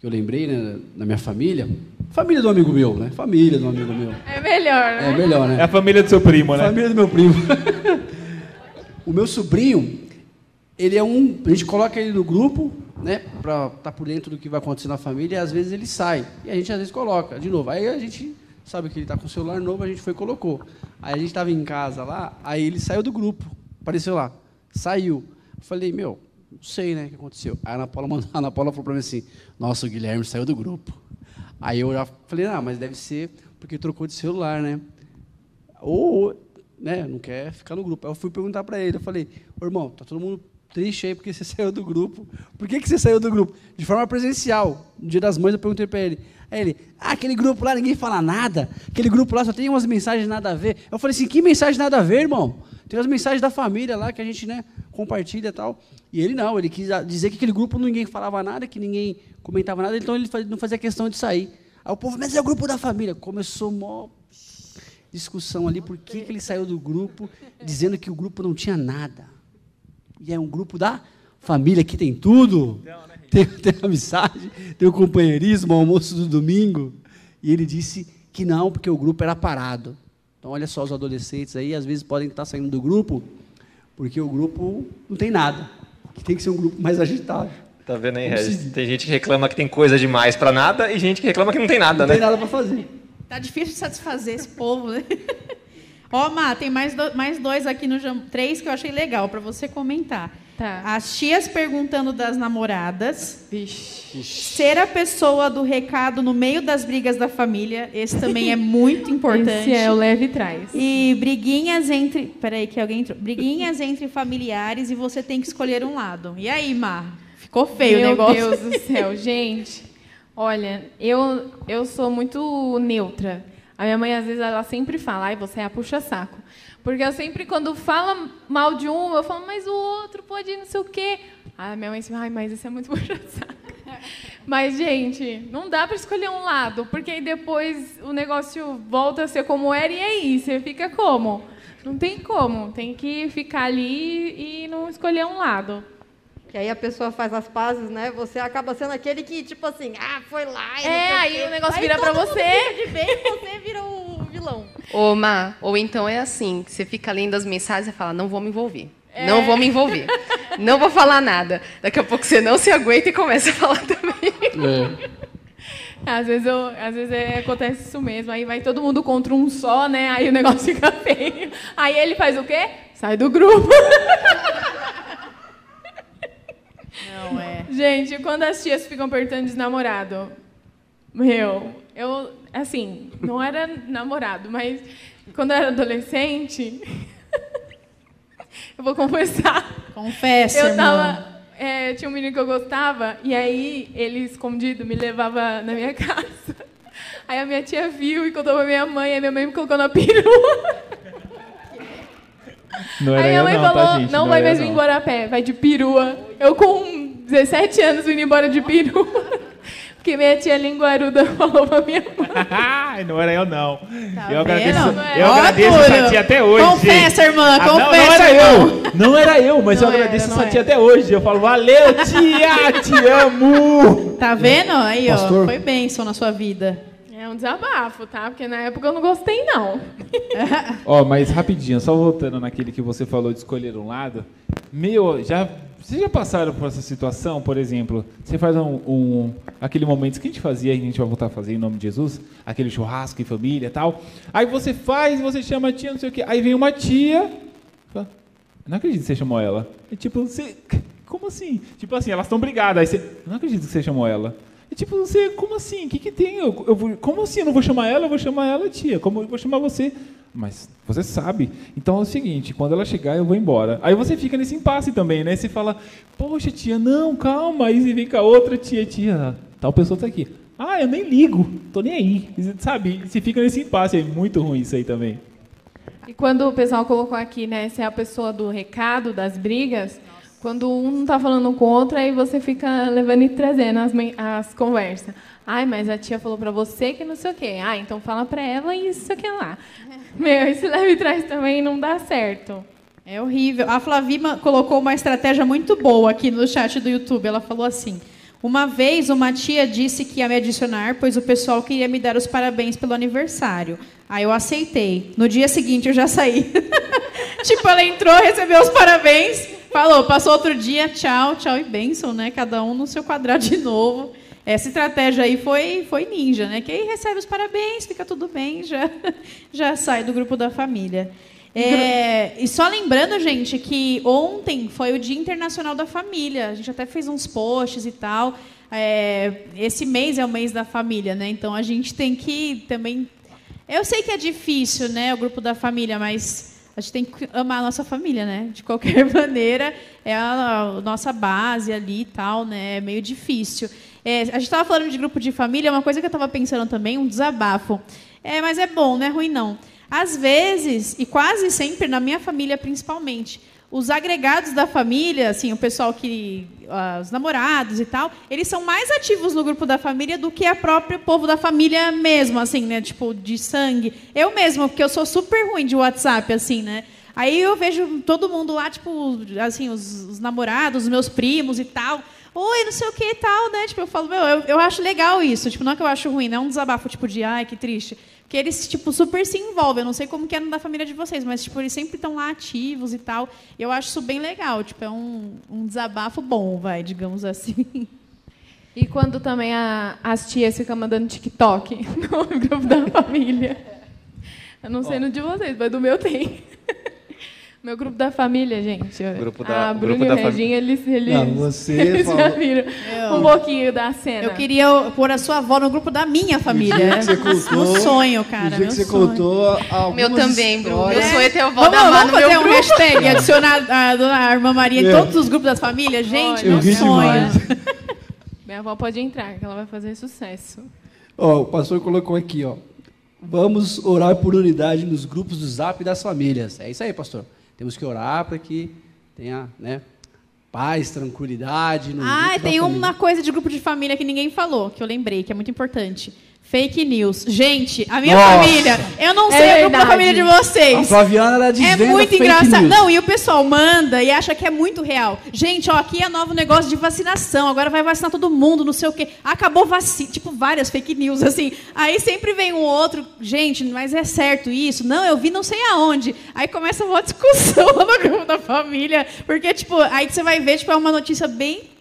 que eu lembrei, né, na minha família. Família do amigo meu, né? Família do amigo meu. É melhor, né? É melhor, né? É a família do seu primo, né? Família do meu primo. o meu sobrinho, ele é um. A gente coloca ele no grupo, né? Pra estar por dentro do que vai acontecer na família, e às vezes ele sai. E a gente às vezes coloca, de novo. Aí a gente sabe que ele está com o celular novo, a gente foi e colocou. Aí a gente estava em casa lá, aí ele saiu do grupo. Apareceu lá. Saiu. Falei, meu, não sei, né, o que aconteceu. Aí a Ana Paula, mandou, a Ana Paula falou para mim assim, nossa, o Guilherme saiu do grupo. Aí eu já falei, ah, mas deve ser porque trocou de celular, né? Ou, né, não quer ficar no grupo. Aí eu fui perguntar para ele, eu falei, irmão, tá todo mundo triste aí porque você saiu do grupo. Por que, que você saiu do grupo? De forma presencial. No dia das mães eu perguntei para ele. Aí ele, ah, aquele grupo lá ninguém fala nada. Aquele grupo lá só tem umas mensagens nada a ver. Eu falei assim, que mensagem nada a ver, irmão? Tem as mensagens da família lá que a gente, né, compartilha e tal. E ele não, ele quis dizer que aquele grupo ninguém falava nada, que ninguém comentava nada, então ele não fazia questão de sair. Aí o povo, mas é o grupo da família. Começou mó discussão ali, por que, que ele saiu do grupo, dizendo que o grupo não tinha nada. E é um grupo da família que tem tudo. Tem, tem amizade, tem o companheirismo, o almoço do domingo. E ele disse que não, porque o grupo era parado. Então, olha só, os adolescentes aí, às vezes podem estar saindo do grupo, porque o grupo não tem nada. Que tem que ser um grupo mais agitado. Tá vendo aí, Regis? Tem gente que reclama que tem coisa demais pra nada e gente que reclama que não tem nada, Não né? tem nada para fazer. Tá difícil de satisfazer esse povo, né? Ó, Má, tem mais, do- mais dois aqui no Jam... Três que eu achei legal para você comentar. Tá. As tias perguntando das namoradas. Vixe. Ser a pessoa do recado no meio das brigas da família. Esse também é muito importante. Esse é o leve trás. E briguinhas entre. Peraí, que alguém entrou. Briguinhas entre familiares e você tem que escolher um lado. E aí, Mar? Ficou feio Meu o negócio. Deus do céu, gente. Olha, eu, eu sou muito neutra. A minha mãe, às vezes, ela sempre fala, ai, você é a puxa-saco. Porque eu sempre, quando fala mal de um, eu falo, mas o outro pode não sei o quê. A minha mãe assim, ai, mas isso é muito puxa-saco. Mas, gente, não dá para escolher um lado, porque aí depois o negócio volta a ser como era e aí, você fica como? Não tem como, tem que ficar ali e não escolher um lado. Que aí a pessoa faz as pazes, né? Você acaba sendo aquele que, tipo assim, ah, foi lá. e É, aí quê. o negócio Aí vira pra você. de bem e você vira o vilão. Ô, Má, ou então é assim, você fica lendo as mensagens e fala, não vou me envolver. É. Não vou me envolver. não vou falar nada. Daqui a pouco você não se aguenta e começa a falar também. Às vezes, eu, às vezes é, acontece isso mesmo. Aí vai todo mundo contra um só, né? Aí o negócio fica feio. Aí ele faz o quê? Sai do grupo. Não, é. Gente, quando as tias ficam perguntando de namorado, meu, eu, assim, não era namorado, mas quando eu era adolescente, eu vou confessar. Confessa, Eu tava, é, tinha um menino que eu gostava, e aí ele, escondido, me levava na minha casa. Aí a minha tia viu e contou pra minha mãe, aí minha mãe me colocou na perua. Não era Aí minha mãe não, falou, tá, gente? não, vai era mais vir não. embora a pé, vai de perua. Eu com 17 anos vindo embora de perua. Porque minha tia linguaruda falou pra minha mãe. Não era eu, não. Tá eu agradeço, vendo? Não é? eu Ó, agradeço essa tia até hoje. Confessa, irmã, Ah, não, não confessa, era irmão. eu. Não era eu, mas Não eu agradeço era, não essa tia era. até hoje. Eu falo, valeu, tia, te amo. Tá vendo? Aí, ó, Pastor. foi bênção na sua vida. É um desabafo, tá? Porque na época eu não gostei, não. Ó, mas rapidinho, só voltando naquele que você falou de escolher um lado. Meu, já. Vocês já passaram por essa situação, por exemplo? Você faz um, um- aquele momento que a gente fazia a gente vai voltar a fazer em nome de Jesus, aquele churrasco em família e tal. Aí você faz, você chama a tia, não sei o quê. Aí vem uma tia. fala, Não acredito que você chamou ela. É tipo, você. Como assim? Tipo assim, elas estão brigadas. Aí você. Não acredito que você chamou ela. É tipo, você, como assim? O que, que tem? Eu, eu vou- como assim? Eu não vou chamar ela, eu vou chamar ela, tia. Como eu vou chamar você? Mas você sabe. Então é o seguinte, quando ela chegar, eu vou embora. Aí você fica nesse impasse também, né? Você fala, poxa, tia, não, calma. Aí você vem com a outra tia, tia, tal pessoa tá aqui. Ah, eu nem ligo, tô nem aí. E, Sabe? Você fica nesse impasse, é muito ruim isso aí também. E quando o pessoal colocou aqui, né, ser a pessoa do recado, das brigas, quando um não tá falando com o outro, aí você fica levando e trazendo as, as conversas. Ai, mas a tia falou pra você que não sei o quê. Ah, então fala pra ela e isso que lá. Meu, esse leve e traz também não dá certo. É horrível. A Flavima colocou uma estratégia muito boa aqui no chat do YouTube. Ela falou assim: Uma vez uma tia disse que ia me adicionar, pois o pessoal queria me dar os parabéns pelo aniversário. Aí eu aceitei. No dia seguinte eu já saí. tipo, ela entrou, recebeu os parabéns, falou, passou outro dia, tchau, tchau e bênção, né? Cada um no seu quadrado de novo. Essa estratégia aí foi, foi ninja, né? Que aí recebe os parabéns, fica tudo bem, já, já sai do grupo da família. É, e só lembrando, gente, que ontem foi o Dia Internacional da Família. A gente até fez uns posts e tal. É, esse mês é o mês da família, né? Então a gente tem que também. Eu sei que é difícil, né, o grupo da família, mas a gente tem que amar a nossa família, né? De qualquer maneira, é a, nossa base ali e tal, né? É meio difícil. É, a gente estava falando de grupo de família, uma coisa que eu estava pensando também, um desabafo. É, mas é bom, não é ruim não. Às vezes, e quase sempre, na minha família principalmente, os agregados da família, assim, o pessoal que. ah, os namorados e tal, eles são mais ativos no grupo da família do que a própria povo da família mesmo, assim, né? Tipo, de sangue. Eu mesma, porque eu sou super ruim de WhatsApp, assim, né? Aí eu vejo todo mundo lá, tipo, assim, os, os namorados, os meus primos e tal. Oi, não sei o que e tal, né? Tipo, eu falo, meu, eu, eu acho legal isso. Tipo, não é que eu acho ruim, não é um desabafo, tipo, de ai, que triste. Porque eles, tipo, super se envolvem. Eu não sei como que é no da família de vocês, mas, tipo, eles sempre estão lá ativos e tal. Eu acho isso bem legal. Tipo, é um, um desabafo bom, vai, digamos assim. E quando também a- as tias ficam mandando TikTok no grupo da família. Eu não sei no de vocês, mas do meu tem. Meu grupo da família, gente. Grupo da- a o Bruna grupo e da o Reginho, eles, eles, Não, você eles já falou- viram Eu- um pouquinho da cena. Eu queria pôr a sua avó no grupo da minha família. O você contou, Meu sonho, cara. O dia meu que você sonho. contou algumas Meu também, Bruno. Meu sonho é ter a avó Vamos, da Má vamos no meu fazer um grupo. hashtag, adicionar a dona Irmã Maria em É. todos os grupos das famílias? Gente, Eu vi sonho. demais. Minha avó pode entrar, que ela vai fazer sucesso. Ó, o pastor colocou aqui, ó. Vamos orar por unidade nos grupos do Zap das famílias. É isso aí, pastor. Temos que orar para que tenha, né, paz, tranquilidade no Ah, tem família. uma coisa de grupo de família que ninguém falou, que eu lembrei, que é muito importante. Fake news. Gente, a minha Nossa. família, eu não É sei o grupo da família de A vocês. Flaviana era de É venda muito engraçado. Não, e o pessoal manda e acha que é muito real. Gente, ó, aqui é novo negócio de vacinação. Agora vai vacinar todo mundo, não sei o quê. Acabou vacina. Tipo, várias fake news, assim. Aí sempre vem um outro. Gente, mas é certo isso? Não, eu vi não sei aonde. Aí começa uma discussão no grupo da família. Porque, tipo, aí que você vai ver, tipo, é uma notícia bem.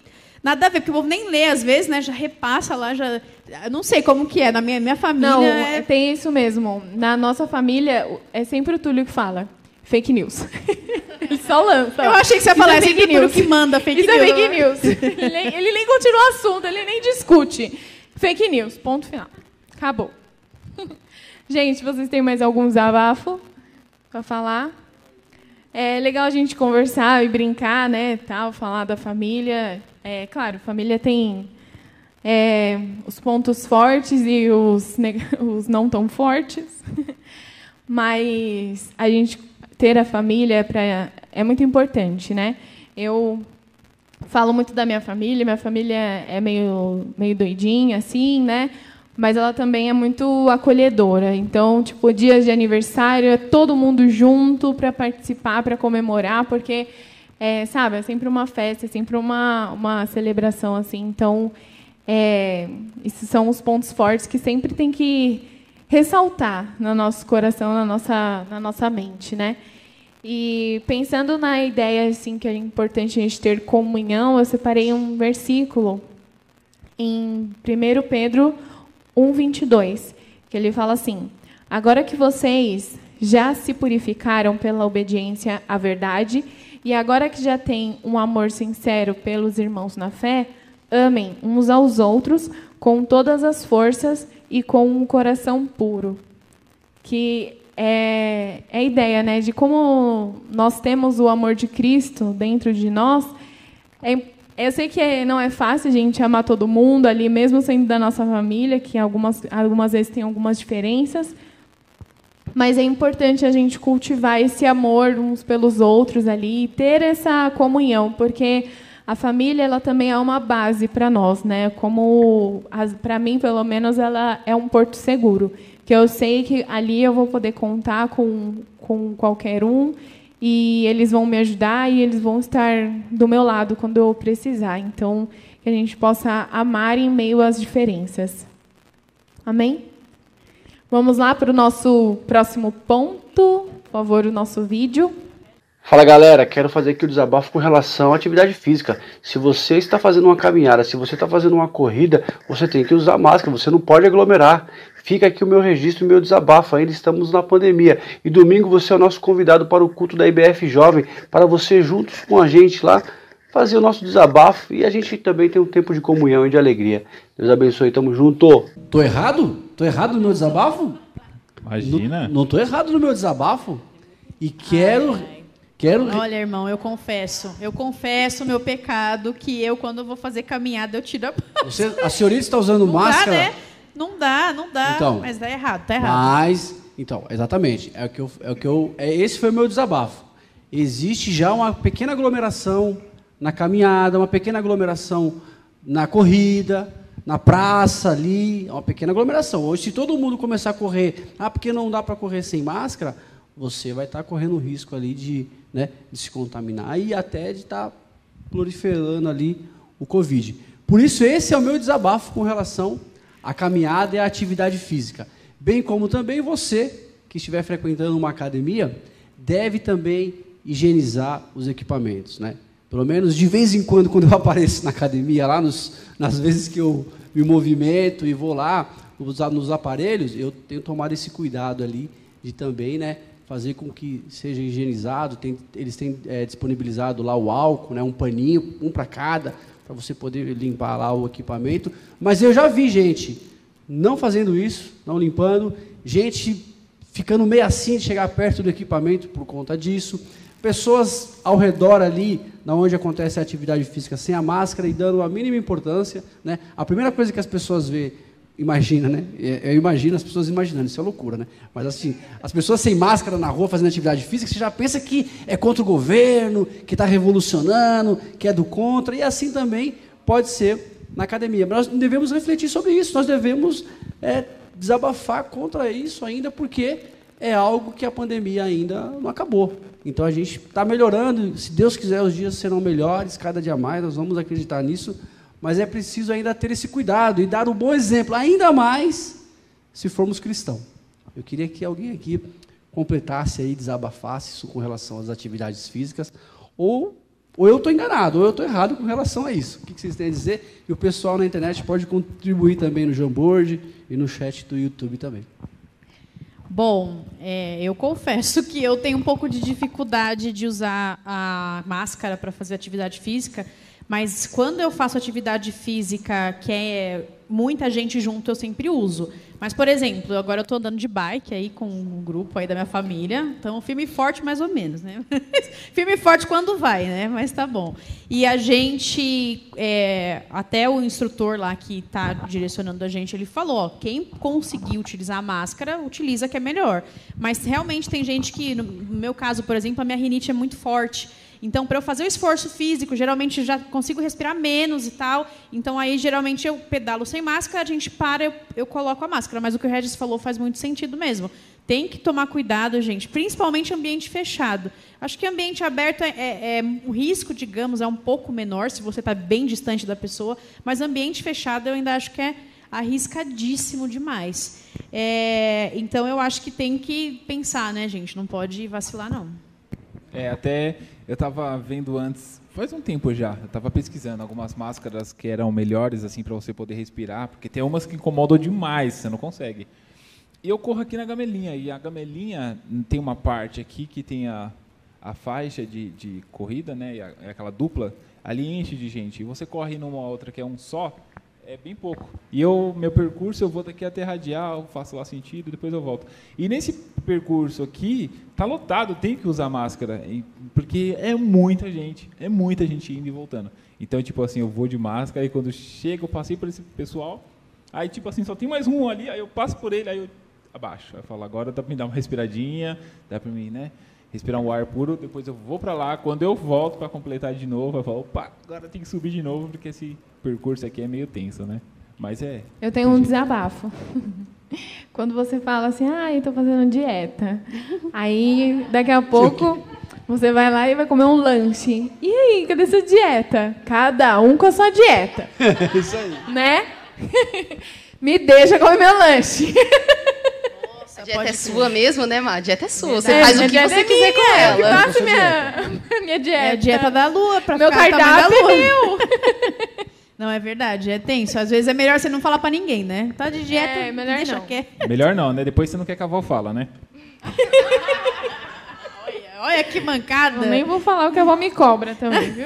Nada a ver, porque o povo nem lê, às vezes, né? Já repassa lá, já. eu Não sei como que é. Na minha, minha família. Não, é- tem isso mesmo. Na nossa família, é sempre o Túlio que fala. Fake news. Ele só lança. Eu achei que você ia Isso falar é essa fake news. que manda fake Isso news. é fake news. ele, nem, ele nem continua o assunto, ele nem discute. Fake news, ponto final. Acabou. Gente, vocês têm mais algum desabafo para falar? É legal a gente conversar e brincar, né, tal, falar da família. É, claro, família tem é, os pontos fortes e os, os não tão fortes. Mas a gente ter a família é pra, é muito importante, né? Eu falo muito da minha família, minha família é meio, meio doidinha, assim, né? Mas ela também é muito acolhedora. Então, tipo, dias de aniversário, é todo mundo junto para participar, para comemorar, porque, é, sabe, é sempre uma festa, é sempre uma, uma celebração, assim. Então, é, esses são os pontos fortes que sempre tem que ressaltar no nosso coração, na nossa, na nossa mente, né? E pensando na ideia assim que é importante a gente ter comunhão, eu separei um versículo em 1 Pedro 1:22, que ele fala assim: Agora que vocês já se purificaram pela obediência à verdade e agora que já têm um amor sincero pelos irmãos na fé, amem uns aos outros com todas as forças e com um coração puro. Que é, é a ideia, né, de como nós temos o amor de Cristo dentro de nós. É, eu sei que não é fácil a gente amar todo mundo ali, mesmo sendo da nossa família, que algumas, algumas vezes tem algumas diferenças. Mas é importante a gente cultivar esse amor uns pelos outros ali e ter essa comunhão, porque a família ela também é uma base para nós, né? Como para mim, pelo menos, ela é um porto seguro, que eu sei que ali eu vou poder contar com com qualquer um e eles vão me ajudar e eles vão estar do meu lado quando eu precisar. Então, que a gente possa amar em meio às diferenças. Amém? Vamos lá para o nosso próximo ponto. Por favor, o nosso vídeo. Fala galera, quero fazer aqui o desabafo com relação à atividade física. Se você está fazendo uma caminhada, se você está fazendo uma corrida, você tem que usar máscara, você não pode aglomerar. Fica aqui o meu registro, o meu desabafo. Ainda estamos na pandemia. E domingo você é o nosso convidado para o culto da IBF Jovem, para você juntos com a gente lá fazer o nosso desabafo e a gente também tem um tempo de comunhão e de alegria. Deus abençoe, tamo junto. Tô errado? Tô errado no meu desabafo? Imagina. Não, não tô errado no meu desabafo. E quero. Quero. Olha, irmão, eu confesso. Eu confesso o meu pecado que eu, quando eu vou fazer caminhada, eu tiro a Você, a senhorita está usando Não máscara? dá, né? Não dá, não dá. Então. mas dá errado, tá errado. Mas, então, exatamente. É o que eu, é o que eu, é, esse foi o meu desabafo. Existe já uma pequena aglomeração na caminhada, uma pequena aglomeração na corrida, na praça ali, é uma pequena aglomeração. Hoje, se todo mundo começar a correr, ah, porque não dá para correr sem máscara, você vai estar correndo o risco ali de, né, de se contaminar e até de estar proliferando ali o Covid. Por isso, esse é o meu desabafo com relação à caminhada e à atividade física. Bem como também você, que estiver frequentando uma academia, deve também higienizar os equipamentos. Né? Pelo menos de vez em quando, quando eu apareço na academia, lá nos, nas vezes que eu me movimento e vou lá nos, nos aparelhos, eu tenho tomado esse cuidado ali de também né, fazer com que seja higienizado. Tem, eles têm é, disponibilizado lá o álcool, né, um paninho, um para cada, para você poder limpar lá o equipamento. Mas eu já vi gente não fazendo isso, não limpando, gente ficando meio assim de chegar perto do equipamento por conta disso, pessoas ao redor ali, na onde acontece a atividade física, sem a máscara e dando a mínima importância. Né? A primeira coisa que as pessoas vê, imagina, né? Eu imagino as pessoas imaginando, isso é loucura, né? Mas assim, as pessoas sem máscara na rua fazendo atividade física, você já pensa que é contra o governo, que está revolucionando, que é do contra, e assim também pode ser na academia. Mas nós devemos refletir sobre isso, nós devemos é, desabafar contra isso ainda, porque é algo que a pandemia ainda não acabou. Então a gente está melhorando, se Deus quiser, os dias serão melhores, cada dia mais, nós vamos acreditar nisso, mas é preciso ainda ter esse cuidado e dar um bom exemplo, ainda mais se formos cristãos. Eu queria que alguém aqui completasse aí, desabafasse isso com relação às atividades físicas, ou ou eu estou enganado, ou eu estou errado com relação a isso. O que vocês têm a dizer? E o pessoal na internet pode contribuir também no Jamboard e no chat do YouTube também. Bom, é, eu confesso que eu tenho um pouco de dificuldade de usar a máscara para fazer atividade física, mas quando eu faço atividade física que é muita gente junto, eu sempre uso. Mas, por exemplo, agora eu estou andando de bike aí com um grupo aí da minha família, então firme e forte mais ou menos, né? firme e forte quando vai, né? Mas tá bom. E a gente, é, até o instrutor lá que está direcionando a gente, ele falou, ó, quem conseguir utilizar a máscara, utiliza que é melhor. Mas realmente tem gente que, no meu caso, por exemplo, a minha rinite é muito forte. Então, para eu fazer o esforço físico, geralmente já consigo respirar menos e tal. Então, aí, geralmente, eu pedalo sem máscara, a gente para, eu, eu coloco a máscara. Mas o que o Regis falou faz muito sentido mesmo. Tem que tomar cuidado, gente, principalmente ambiente fechado. Acho que ambiente aberto é, é, é o risco, digamos, é um pouco menor se você está bem distante da pessoa, mas ambiente fechado eu ainda acho que é arriscadíssimo demais. É, então eu acho que tem que pensar, né, gente? Não pode vacilar, não. É, até eu estava vendo antes, faz um tempo já, eu estava pesquisando algumas máscaras que eram melhores assim para você poder respirar, porque tem umas que incomodam demais, você não consegue. E eu corro aqui na gamelinha, e a gamelinha tem uma parte aqui que tem a, a faixa de, de corrida, né, e a, é aquela dupla, ali enche de gente. E você corre numa outra que é um só, é bem pouco. E eu, meu percurso, eu vou daqui até Radial, faço lá sentido, depois eu volto. E nesse percurso aqui, tá lotado, tem que usar máscara, porque é muita gente, é muita gente indo e voltando. Então, tipo assim, eu vou de máscara, e quando chego, eu passei por esse pessoal, aí, tipo assim, só tem mais um ali, aí eu passo por ele, aí eu abaixo. Aí eu falo, agora dá para me dar uma respiradinha, dá para mim, né? Respirar um ar puro, depois eu vou para lá, quando eu volto para completar de novo, eu falo, opa, agora tem que subir de novo, porque esse percurso aqui é meio tenso, né? Mas é. Eu tenho um desabafo. Quando você fala assim, ah, eu estou fazendo dieta. Aí, daqui a pouco, você vai lá e vai comer um lanche. E aí, cadê sua dieta? Cada um com a sua dieta. Isso aí. Né? Me deixa comer meu lanche. A dieta é sua mesmo, né, Má? A dieta é sua. Você É, faz o que você é quiser minha, com ela. Eu faço minha, minha dieta. É a dieta da lua, para Meu ficar tamanho da cardápio lua. é meu. Não, é verdade, é tenso. Às vezes é melhor você não falar para ninguém, né? Tá de dieta, É, melhor deixa não. quieto. Melhor não, né? Depois você não quer que a avó fala, né? Olha que mancada. Eu nem vou falar o que a avó me cobra também, viu?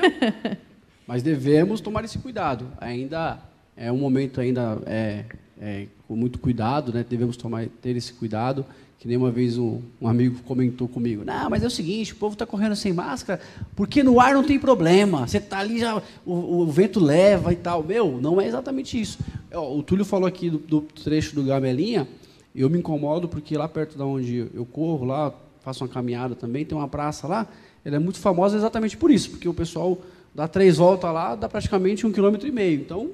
Mas devemos tomar esse cuidado. Ainda é um momento ainda é, é, com muito cuidado, né? Devemos tomar ter esse cuidado. Que nem uma vez um, um amigo comentou comigo. Não, mas é o seguinte, o povo está correndo sem máscara, porque no ar não tem problema. Você está ali já, o, o vento leva e tal. Meu, não é exatamente isso. Ó, o Túlio falou aqui do, do trecho do Gamelinha. Eu me incomodo porque lá perto da onde eu corro, lá faço uma caminhada também, tem uma praça lá. Ela é muito famosa exatamente por isso, porque o pessoal dá três voltas lá, dá praticamente um quilômetro e meio. Então,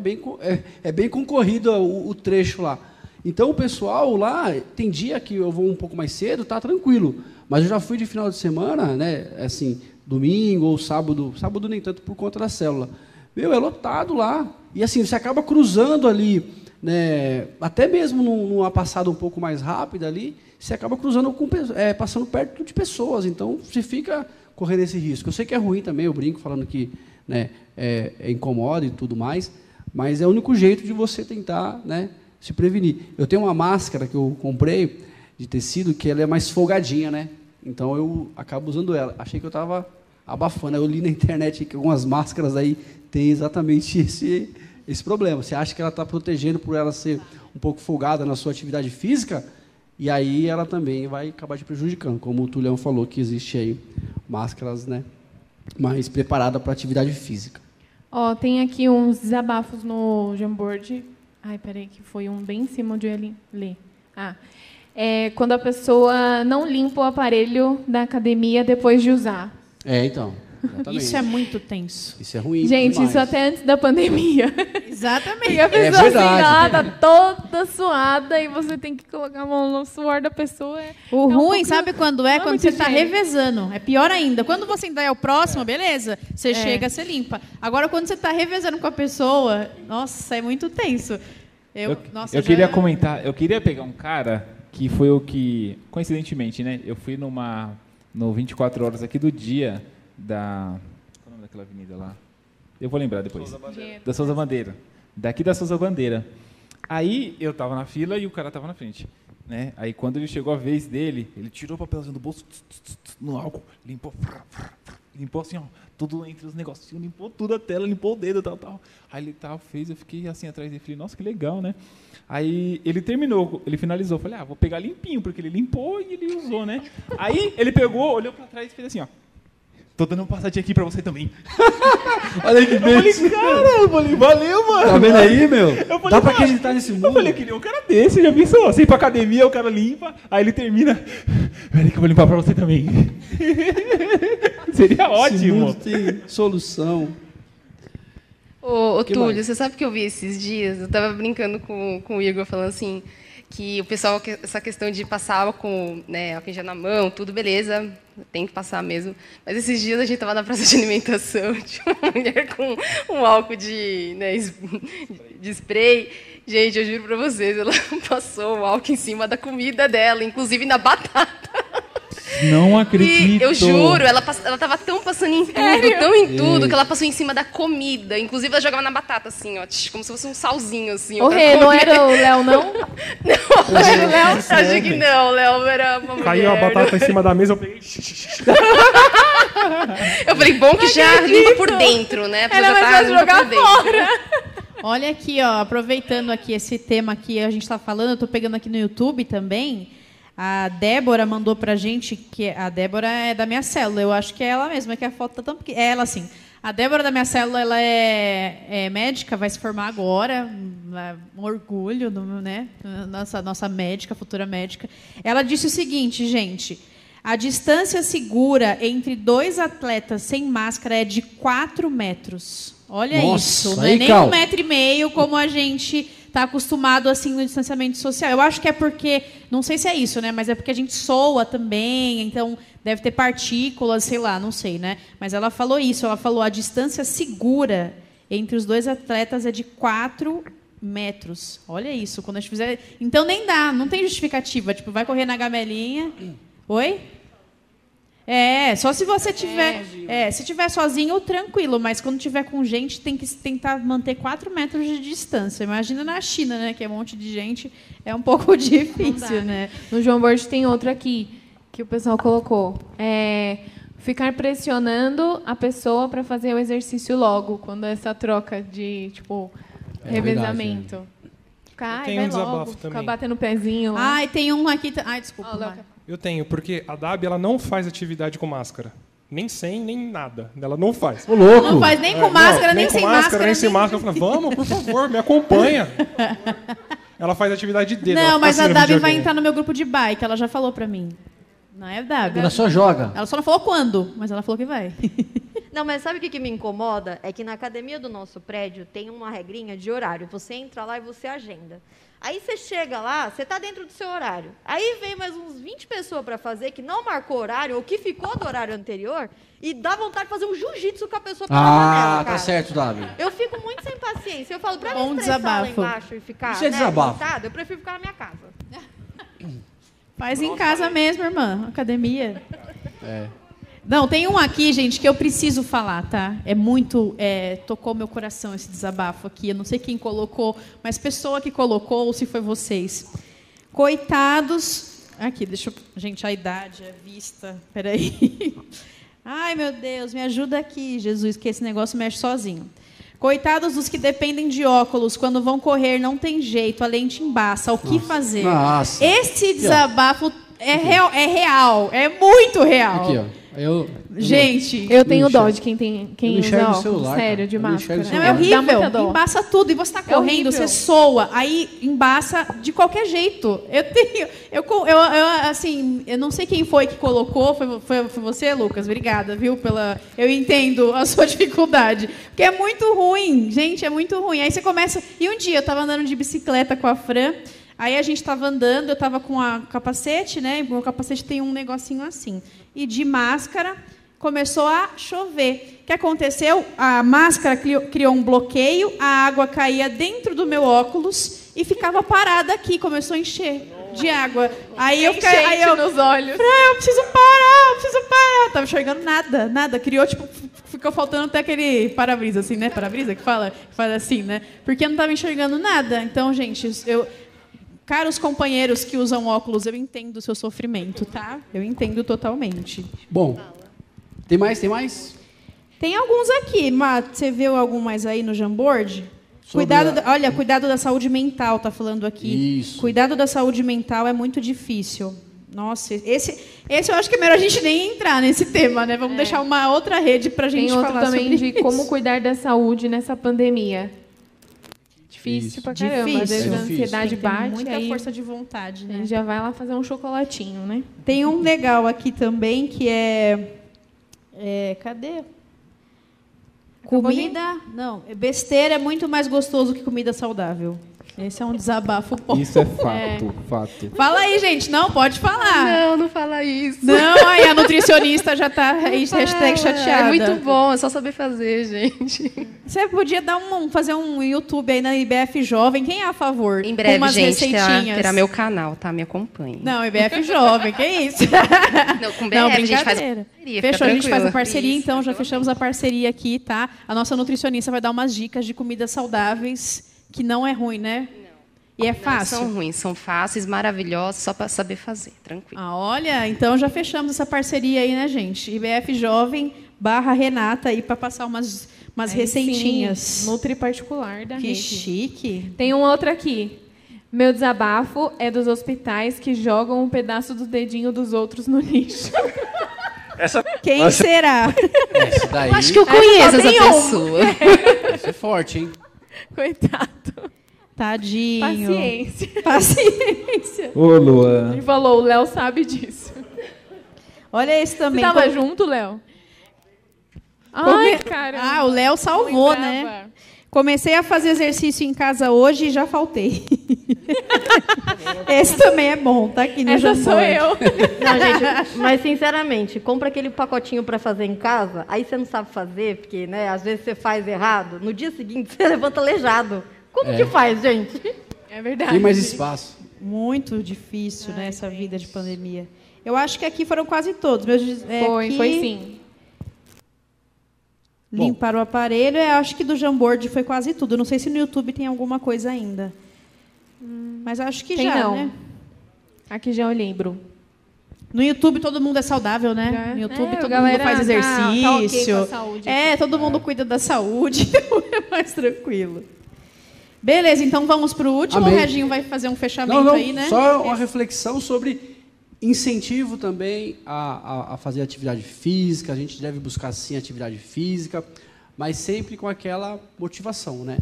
bem, é, é bem concorrido o, o trecho lá. Então, o pessoal lá, tem dia que eu vou um pouco mais cedo, tá tranquilo. Mas eu já fui de final de semana, né, assim, domingo ou sábado, sábado nem tanto por conta da célula. Meu, é lotado lá. E assim, você acaba cruzando ali, né, até mesmo num- numa passada um pouco mais rápida ali, você acaba cruzando com, é, passando perto de pessoas. Então, você fica correndo esse risco. Eu sei que é ruim também, eu brinco falando que né, é, é incomoda e tudo mais, mas é o único jeito de você tentar né, se prevenir. Eu tenho uma máscara que eu comprei de tecido que ela é mais folgadinha, né? Então eu acabo usando ela. Achei que eu estava abafando. Eu li na internet que algumas máscaras aí têm exatamente esse, esse problema. Você acha que ela está protegendo por ela ser um pouco folgada na sua atividade física, e aí ela também vai acabar te prejudicando. Como o Tulião falou, que existe aí máscaras né, mais preparadas para atividade física. Ó, tem aqui uns desabafos no Jamboard. Ai, peraí, que foi um bem em cima ia li- ler. Ah, é quando a pessoa não limpa o aparelho da academia depois de usar. É, então. Exatamente. Isso é muito tenso. Isso é ruim. Gente, demais. isso até antes da pandemia. Exatamente. E a pessoa assim, verdade. lá, tá toda suada e você tem que colocar a mão no suor da pessoa. É, O é um ruim, pouco- sabe quando é? não é Quando você está higiênico. revezando. É pior ainda. Quando você ainda é o próximo, beleza. Você É. chega, você limpa. Agora, quando você está revezando com a pessoa, nossa, é muito tenso. Eu, Eu, nossa, eu já- queria comentar, eu queria pegar um cara que foi o que, coincidentemente, né? Eu fui numa no 24 horas aqui do dia da qual é o nome daquela avenida lá? Eu vou lembrar depois. Da Souza Bandeira. Daqui da Souza Bandeira. Aí eu tava na fila e o cara tava na frente. Né? Aí quando ele chegou a vez dele, ele tirou o papelzinho do bolso, tss, tss, tss, no álcool, limpou, frá, frá, frá, limpou assim, ó, tudo entre os negocinhos, limpou tudo a tela, limpou o dedo, tal, tal. Aí ele tal, fez, eu fiquei assim atrás dele, falei, nossa, que legal, né? Aí ele terminou, ele finalizou, falei, ah, vou pegar limpinho, porque ele limpou e ele usou, né? Aí ele pegou, olhou pra trás e fez assim, ó. Tô dando uma passadinha aqui pra você também. Olha que Eu falei, cara, eu falei, valeu, mano. Tá vendo aí, meu? Eu falei, Dá pra "Mano, acreditar nesse mundo. Eu falei, eu queria um cara desse, já pensou? Você ir pra academia, o cara limpa, aí ele termina. Peraí que eu vou limpar pra você também. Seria Esse ótimo. mundo tem solução. Ô, ô Túlio, mais? você sabe que eu vi esses dias? Eu tava brincando com, com o Igor, falando assim, que o pessoal, essa questão de passar álcool, né, álcool em na mão, tudo beleza, tem que passar mesmo. Mas esses dias a gente tava na praça de alimentação, tinha uma mulher com um álcool de, né, de spray. Gente, eu juro pra vocês, ela passou o álcool em cima da comida dela, inclusive na batata. Não acredito. E eu juro, ela, ela tava tão passando em tudo, Sério? tão em tudo, que ela passou em cima da comida. Inclusive, ela jogava na batata, assim, ó, como se fosse um salzinho, assim. O Rê, não era o Léo, não? Não, era o Léo. Acho que não, o Léo era uma mulher. Caiu a batata em cima da mesa, eu peguei. Eu falei, bom que já limpa por dentro, né? Era já tá jogar por dentro. fora. Olha aqui, ó, aproveitando aqui esse tema que a gente está falando, eu estou pegando aqui no YouTube também. A Débora mandou pra gente que a Débora é da minha célula. Eu acho que é ela mesma, que a foto tá tão pequena. É ela sim. A Débora da minha célula, ela é, é médica, vai se formar agora. Um orgulho, do meu, né? Nossa, nossa médica, futura médica. Ela disse o seguinte, gente. A distância segura entre dois atletas sem máscara é de 4 metros. Olha Nossa, isso. Não é nem Cal. um metro e meio como a gente está acostumado assim no distanciamento social. Eu acho que é porque, não sei se é isso, né? Mas é porque a gente soa também, então deve ter partículas, sei lá, não sei, né? Mas ela falou isso, ela falou a distância segura entre os dois atletas é de 4 metros. Olha isso, quando a gente fizer. Então nem dá, não tem justificativa. Tipo, vai correr na gamelinha. Oi? É, só se você tiver. É, se tiver sozinho, tranquilo, mas quando tiver com gente, tem que tentar manter 4 metros de distância. Imagina na China, né? Que é um monte de gente, é um pouco difícil, né? No João Borges tem outro aqui que o pessoal colocou. É ficar pressionando a pessoa para fazer o exercício logo, quando essa troca de, tipo, É revezamento. Ficar, ai, tenho vai um desabafo logo, ficar também. batendo o pezinho. lá. Ai, tem um aqui. Ai, desculpa. Vai. Eu tenho, porque a Dabi ela não faz atividade com máscara. Nem sem, nem nada. Ela não faz. Ô, louco. Não faz nem com É, máscara, não, nem com sem máscara, máscara, nem sem nem- máscara. Eu falei, vamos, por favor, me acompanha. Ela faz atividade de dedo. Não, mas a Dabi vai entrar no meu grupo de bike, ela já falou pra mim. Não é Dabi? Ela só joga. Ela só não falou quando, mas ela falou que vai. Não, mas sabe o que, que me incomoda? É que na academia do nosso prédio tem uma regrinha de horário. Você entra lá e você agenda. Aí você chega lá, você está dentro do seu horário. Aí vem mais uns 20 pessoas para fazer que não marcou horário ou que ficou do horário anterior e dá vontade de fazer um jiu-jitsu com a pessoa pela janela, Ah, tá certo, Davi. Eu fico muito sem paciência. Eu falo, pra Bom me estressar desabafo. lá embaixo e ficar Isso é né, desabafo. irritada, eu prefiro ficar na minha casa. Faz em casa mesmo, irmã. Academia. É. Não, tem um aqui, gente, que eu preciso falar, tá? É muito. é, tocou meu coração esse desabafo aqui. Eu não sei quem colocou, mas pessoa que colocou, ou se foi vocês. Coitados. Aqui, deixa eu. Gente, a idade, a vista. Peraí. Ai, meu Deus, me ajuda aqui, Jesus, que esse negócio mexe sozinho. Coitados dos que dependem de óculos, quando vão correr, não tem jeito, a lente embaça. O que fazer? Nossa. Esse Aqui, desabafo é real, é real, é muito real. Aqui, ó. Eu, Gente, Eu tenho dó de quem tem quem usa óculos, celular, sério, de máscara. Não, é horrível. Embaça tudo. E você está É correndo, horrível. você soa, aí embaça de qualquer jeito. Eu tenho. Eu, eu, eu, assim, eu não sei quem foi que colocou. Foi, foi, foi você, Lucas? Obrigada, viu? Pela, eu entendo a sua dificuldade. Porque é muito ruim, gente, é muito ruim. Aí você começa. E um dia eu estava andando de bicicleta com a Fran. Aí a gente estava andando, eu estava com a capacete, né? O capacete tem um negocinho assim. E de máscara começou a chover. O que aconteceu? A máscara criou, um bloqueio, a água caía dentro do meu óculos e ficava parada aqui, começou a encher de água. Aí eu fiquei, aí eu nos olhos. Fran, eu preciso parar, eu preciso parar. Tava enxergando nada, nada. Criou, tipo, ficou faltando até aquele para-brisa, assim, né? Para-brisa que fala, que faz assim, né? Porque eu não tava enxergando nada. Então, gente, eu Caros companheiros que usam óculos, eu entendo o seu sofrimento, tá? Eu entendo totalmente. Bom, tem mais? Tem mais? Tem alguns aqui, Mato. Você viu algum mais aí no Jamboard? Sobre Cuidado, a- da- olha, cuidado da saúde mental, tá falando aqui. Isso. Cuidado da saúde mental é muito difícil. Nossa, esse, esse eu acho que é melhor a gente nem entrar nesse tema, né? Vamos deixar uma outra rede pra gente Tem outro falar também sobre de isso. como cuidar da saúde nessa pandemia. Difícil pra caramba. Às Difícil. vezes É a ansiedade bate. muita aí força de vontade, A né? gente já vai lá fazer um chocolatinho, né? Tem um legal aqui também que é. é, cadê? Comida. Não, besteira é muito mais gostoso que comida saudável. Esse é um desabafo. bom. Isso é fato, fato. Fala aí, gente. Não, pode falar. Não, não fala isso. Não, aí a nutricionista já tá hashtag chateada. É muito bom, é só saber fazer, gente. Você podia dar um, fazer um YouTube aí na IBF Jovem. Quem é a favor? Em breve, Com umas gente, terá, receitinhas. terá meu canal, tá? Me acompanhe. Não, IBF Jovem, que isso? Não, com BF, Não, a gente faz parceria, Fechou, a gente faz a parceria, então, já fechamos a parceria aqui, tá? A nossa nutricionista vai dar umas dicas de comidas saudáveis, que não é ruim, né? E é Não fácil. são ruins, são fáceis, maravilhosos, só para saber fazer, tranquilo. Ah, olha, então já fechamos essa parceria aí, né, gente? IBF Jovem barra Renata aí para passar umas, umas Aí receitinhas. sim, Nutri particular da Que rede. chique. Tem um outro aqui. Meu desabafo é dos hospitais que jogam um pedaço do dedinho dos outros no lixo. Essa... Quem Nossa. será? Daí. Acho que eu conheço essa pessoa. Esse é forte, hein? Coitado. Tadinho. Paciência. Paciência. Ô, Luan. Ele falou, o Léo sabe disso. Olha esse também. Você tava Como- junto, Léo? Come- Ai, cara. Ah, o Léo salvou, né? Comecei a fazer exercício em casa hoje e já faltei. Esse também é bom, tá aqui no Essa sou eu. Não, gente, mas sinceramente, compra aquele pacotinho pra fazer em casa, aí você não sabe fazer, porque, né, às vezes você faz errado, no dia seguinte você levanta aleijado. Como É. que faz, gente? É verdade. Tem mais espaço. Muito difícil, né, essa vida de pandemia. Eu acho que aqui foram quase todos. Meus, é, Foi, aqui, foi sim. Limpar o aparelho, eu acho que do Jamboard foi quase tudo. Não sei se no YouTube tem alguma coisa ainda. Mas acho que Tem já, não. né? Aqui já eu lembro. No YouTube todo mundo é saudável, né? Já. No YouTube É, todo galera mundo faz tá- tá ok exercício. com a saúde é, todo mundo cuida da saúde, então é mais tranquilo. Beleza, então vamos para o último. Amém. O Reginho vai fazer um fechamento Não, não, aí, né? só uma reflexão sobre incentivo também a, a, a fazer atividade física. A gente deve buscar sim atividade física, mas sempre com aquela motivação, né?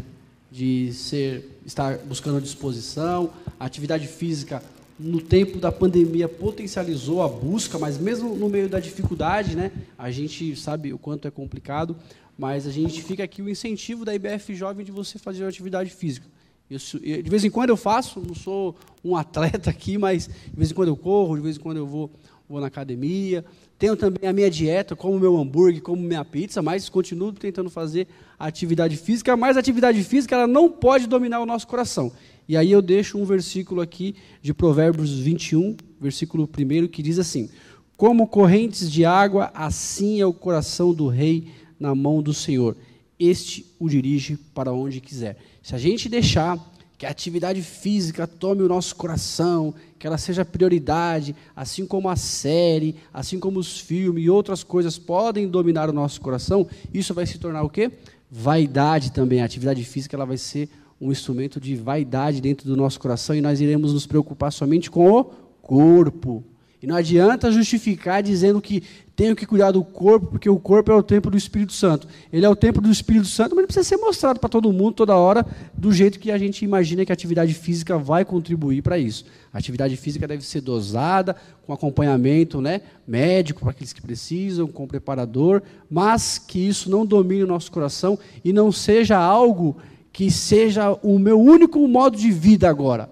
De ser, estar buscando disposição. A atividade física, no tempo da pandemia, potencializou a busca, mas mesmo no meio da dificuldade, né? A gente sabe o quanto é complicado, mas a gente fica aqui o incentivo da IBF Jovem de você fazer atividade física. De vez em quando eu faço, não sou um atleta aqui, mas de vez em quando eu corro, de vez em quando eu vou, vou na academia. Tenho também a minha dieta, como meu hambúrguer, como minha pizza, mas continuo tentando fazer atividade física. Mas a atividade física ela não pode dominar o nosso coração. E aí eu deixo um versículo aqui de Provérbios 21, versículo 1, que diz assim: Como correntes de água, assim é o coração do rei na mão do Senhor. Este o dirige para onde quiser. Se a gente deixar que a atividade física tome o nosso coração, que ela seja prioridade, assim como a série, assim como os filmes e outras coisas podem dominar o nosso coração, isso vai se tornar o quê? Vaidade também. A atividade física ela vai ser um instrumento de vaidade dentro do nosso coração e nós iremos nos preocupar somente com o corpo. E não adianta justificar dizendo que tenho que cuidar do corpo, porque o corpo é o templo do Espírito Santo. Ele é o templo do Espírito Santo, mas ele precisa ser mostrado para todo mundo, toda hora, do jeito que a gente imagina que a atividade física vai contribuir para isso. A atividade física deve ser dosada, com acompanhamento né, médico para aqueles que precisam, com preparador, mas que isso não domine o nosso coração e não seja algo que seja o meu único modo de vida agora.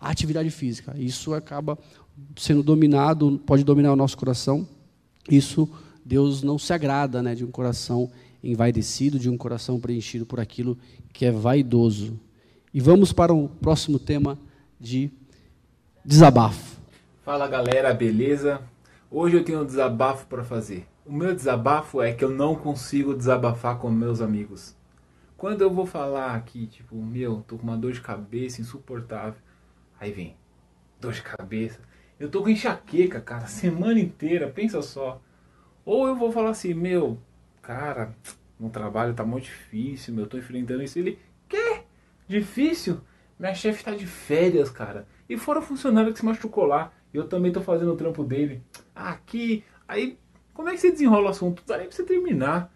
A atividade física. Isso acaba sendo dominado, pode dominar o nosso coração. Isso Deus não se agrada, né, de um coração envaidecido, de um coração preenchido por aquilo que é vaidoso. E vamos para o próximo tema de desabafo. Fala galera, beleza? Hoje eu tenho um desabafo para fazer. O meu desabafo é que eu não consigo desabafar com meus amigos. Quando eu vou falar aqui, tipo, meu, tô com uma dor de cabeça insuportável. Aí vem, dor de cabeça. Eu tô com enxaqueca, cara, semana inteira, pensa só. Ou eu vou falar assim, meu, cara, no trabalho tá muito difícil, meu, eu tô enfrentando isso. Ele, quê? Difícil? Minha chefe tá de férias, cara. E fora o funcionário que se machucou lá, eu também tô fazendo o trampo dele. Aqui, aí, como é que você desenrola o assunto? Não dá nem pra você terminar.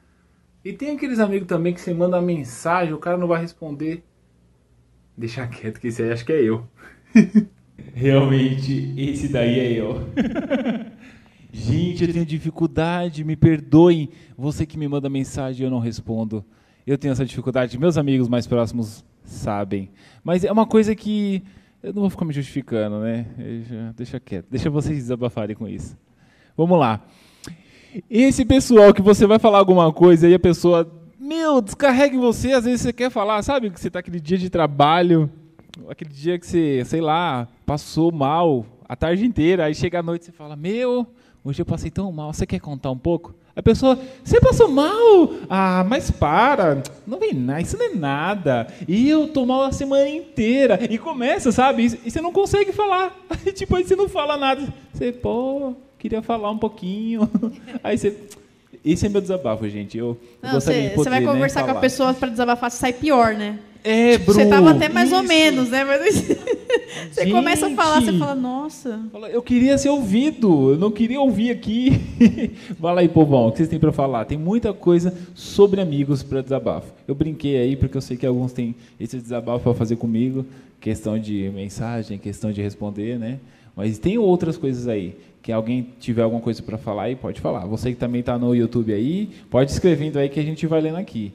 E tem aqueles amigos também que você manda mensagem, o cara não vai responder. Deixa quieto, que esse aí acho que é eu. Realmente, esse daí é eu. Gente, eu tenho dificuldade, me perdoem. Você que me manda mensagem eu não respondo. Eu tenho essa dificuldade, meus amigos mais próximos sabem. Mas é uma coisa que eu não vou ficar me justificando, né? Deixa, quieto, deixa vocês desabafarem com isso. Vamos lá. Esse pessoal que você vai falar alguma coisa e a pessoa, meu, descarrega em você, às vezes você quer falar, sabe que você está aquele dia de trabalho, aquele dia que você, sei lá, passou mal a tarde inteira, aí chega à noite e você fala, meu, hoje eu passei tão mal, você quer contar um pouco? A pessoa, você passou mal? Ah, mas para, não vem nada, isso não é nada. E eu tô mal a semana inteira. E começa, sabe? E você não consegue falar. Aí, tipo, aí você não fala nada. Você, pô, queria falar um pouquinho. Aí você. Esse é meu desabafo, gente. Eu, eu Não, gostaria você, de poder, você vai né, conversar com a pessoa para desabafar, você sai pior, né? É, Tipo, Você Bru, tava até mais ou isso. menos, né? Mas você Gente. começa a falar, você fala, nossa. Eu queria ser ouvido, eu não queria ouvir aqui. Fala aí, povão, o que vocês têm para falar? Tem muita coisa sobre amigos para desabafo. Eu brinquei aí porque eu sei que alguns têm esse desabafo para fazer comigo, questão de mensagem, questão de responder, né? Mas tem outras coisas aí. Que alguém tiver alguma coisa para falar aí, pode falar. Você que também está no YouTube aí, pode escrevendo aí que a gente vai lendo aqui.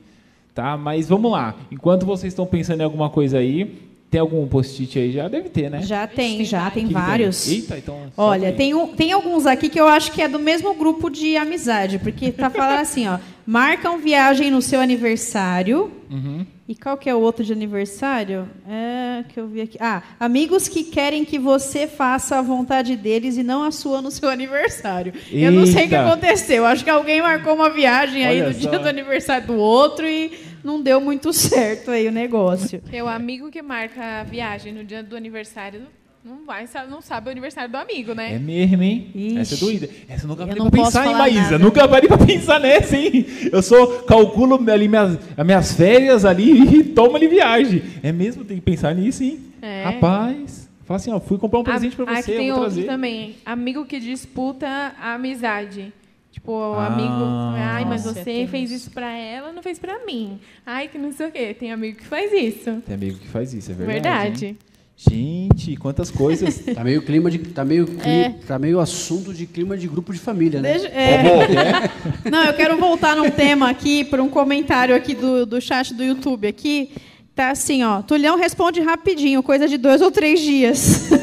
Tá? Mas vamos lá. Enquanto vocês estão pensando em alguma coisa aí, tem algum post-it aí? Já deve ter, né? Já tem, já tem Que que vários. Eita, então. Olha, tem, um, tem alguns aqui que eu acho que é do mesmo grupo de amizade, porque tá falando assim, ó, marcam viagem no seu aniversário. Uhum. E qual que é o outro de aniversário? É, que eu vi aqui. Ah, amigos que querem que você faça a vontade deles e não a sua no seu aniversário. Eu não sei o que Eita. aconteceu. Acho que alguém marcou uma viagem aí Olha no só. dia do aniversário do outro e não deu muito certo aí o negócio. O amigo que marca a viagem no dia do aniversário não vai, não sabe o aniversário do amigo, né? É mesmo, hein? Ixi. Essa é doida. Essa eu nunca parei não pra pensar, hein, Maísa? nada. Nunca parei pra pensar nessa, hein? Eu só calculo ali minhas, as minhas férias ali e tomo ali viagem. É mesmo? Tem que pensar nisso, hein? É. Rapaz. Fala assim, ó, fui comprar um presente pra Ah, você, Aqui tem eu vou outro trazer. também. Amigo que disputa a amizade. Tipo, o Ah, amigo. Ai, mas você tem fez isso pra ela, não fez pra mim. Ai, que não sei o quê. Tem amigo que faz isso. Tem amigo que faz isso, é verdade. Verdade. hein? Gente, quantas coisas. Tá meio clima de. Tá meio, cli- É. tá meio assunto de clima de grupo de família, né? Deixa- é. Não, eu quero voltar num tema aqui, para um comentário aqui do, do chat do YouTube aqui. Tá assim, ó. Tulhão responde rapidinho, coisa de dois ou três dias.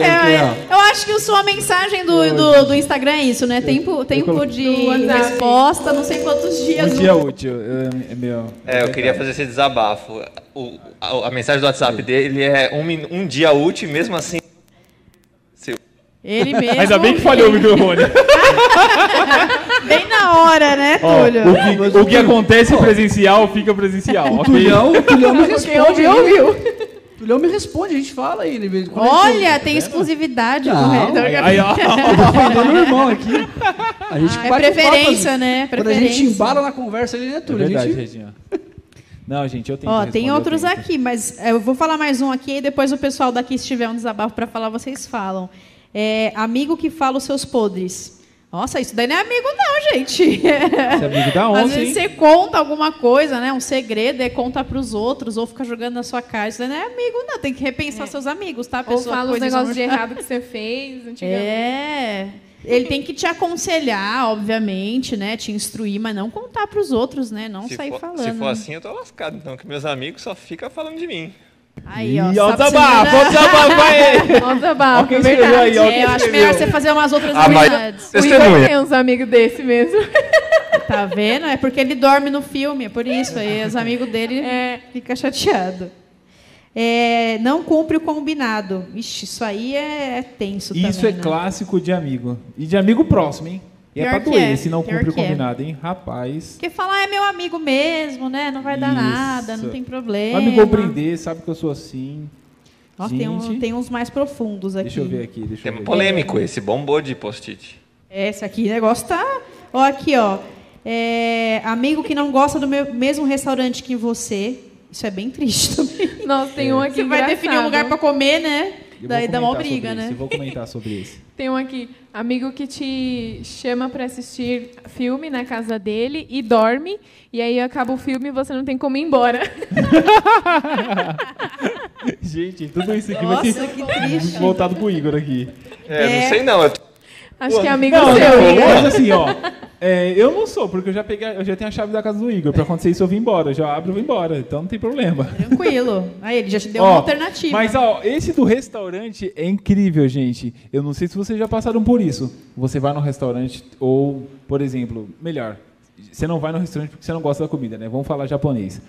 É, eu acho que a sua mensagem do, do, do Instagram é isso, né? Tempo, tempo colo- de resposta, não sei quantos dias. Um dia útil. É, é meu. É, eu queria fazer esse desabafo. O- a, a mensagem do WhatsApp dele é um, um dia útil, mesmo assim. Ele mesmo. Ainda bem que falhou o microfone. Bem na hora, né, Ó, Túlio? o, que, o que acontece presencial fica presencial. ok? Tulhão, o Tulhão me responde. Ouviu, ouviu. Tulhão me responde, a gente fala aí. Ele, Olha, ele- tem exclusividade Não, com ele. aí- aí, ó. o irmão aqui. A gente Ah, é preferência, papo, né? Quando a gente Preferência. embala na conversa, ele é É Túlio. a verdade, gente... Reginha. Não, gente, eu tenho Ó, que tem outros tenho. aqui, mas é, eu vou falar mais um aqui e depois o pessoal daqui, se tiver um desabafo para falar, vocês falam. É, amigo que fala os seus podres. Nossa, isso daí não é amigo, não, gente. É amigo da Às onça, vezes hein? você conta alguma coisa, né? Um segredo, e conta para os outros, ou fica jogando na sua cara. Isso daí não é amigo, não. Tem que repensar seus amigos, tá? Ou Pessoa fala os negócios de errado que você fez antigamente. É. Ele tem que te aconselhar, obviamente, né? Te instruir, mas não contar para os outros, né? Não se sair for, falando. se for assim, eu tô lascado, então, que meus amigos só ficam falando de mim. Aí, ó. Ih, ó o desabafo, ó o desabafo aí. Ó, o desabafo, quem é escreveu verdade. aí, ó É, eu acho melhor você fazer umas outras Ah, mas- amizades. O Igor Testemunha. tem uns amigos desse mesmo. Tá vendo? É porque ele dorme no filme, é por isso. Aí os amigos dele É. ficam chateados. É, não cumpre o combinado. Ixi, isso aí é, é tenso Isso também, é né? clássico de amigo. E de amigo próximo, hein? E é Pior pra que doer é, se não pior cumpre o é. combinado, hein? Rapaz. Porque falar é meu amigo mesmo, né? Não vai dar Isso. nada, não tem problema. Vai me compreender, sabe que eu sou assim. Ó, tem, um- tem uns mais profundos aqui. Deixa eu ver aqui. Deixa eu Tema ver. polêmico esse, bombou de post-it. Esse aqui, o negócio tá. Ó, aqui, ó. É, amigo que não gosta do meu- mesmo restaurante que você. Isso é bem triste também. Nossa, tem um aqui Você vai engraçado. definir um lugar pra comer, né? Eu Daí dá uma briga, né? isso, Eu vou comentar sobre isso. Tem um aqui, amigo que te chama pra assistir filme na casa dele e dorme, e aí acaba o filme e você não tem como ir embora. Gente, tudo isso aqui Nossa, vai ser que triste. voltado pro Igor aqui. É, não sei não. eu- Acho que é amigo não, seu, não. Mas assim, ó. É, eu não sou, porque eu já peguei, eu já tenho a chave da casa do Igor. Pra acontecer isso, eu vim embora. Eu já abro e vou embora. Então não tem problema. Tranquilo. Aí ele já te deu Ó, uma alternativa. Mas, ó, esse do restaurante é incrível, gente. Eu não sei se vocês já passaram por isso. Você vai no restaurante, ou, por exemplo, melhor, você não vai no restaurante porque você não gosta da comida, né? Vamos falar japonês.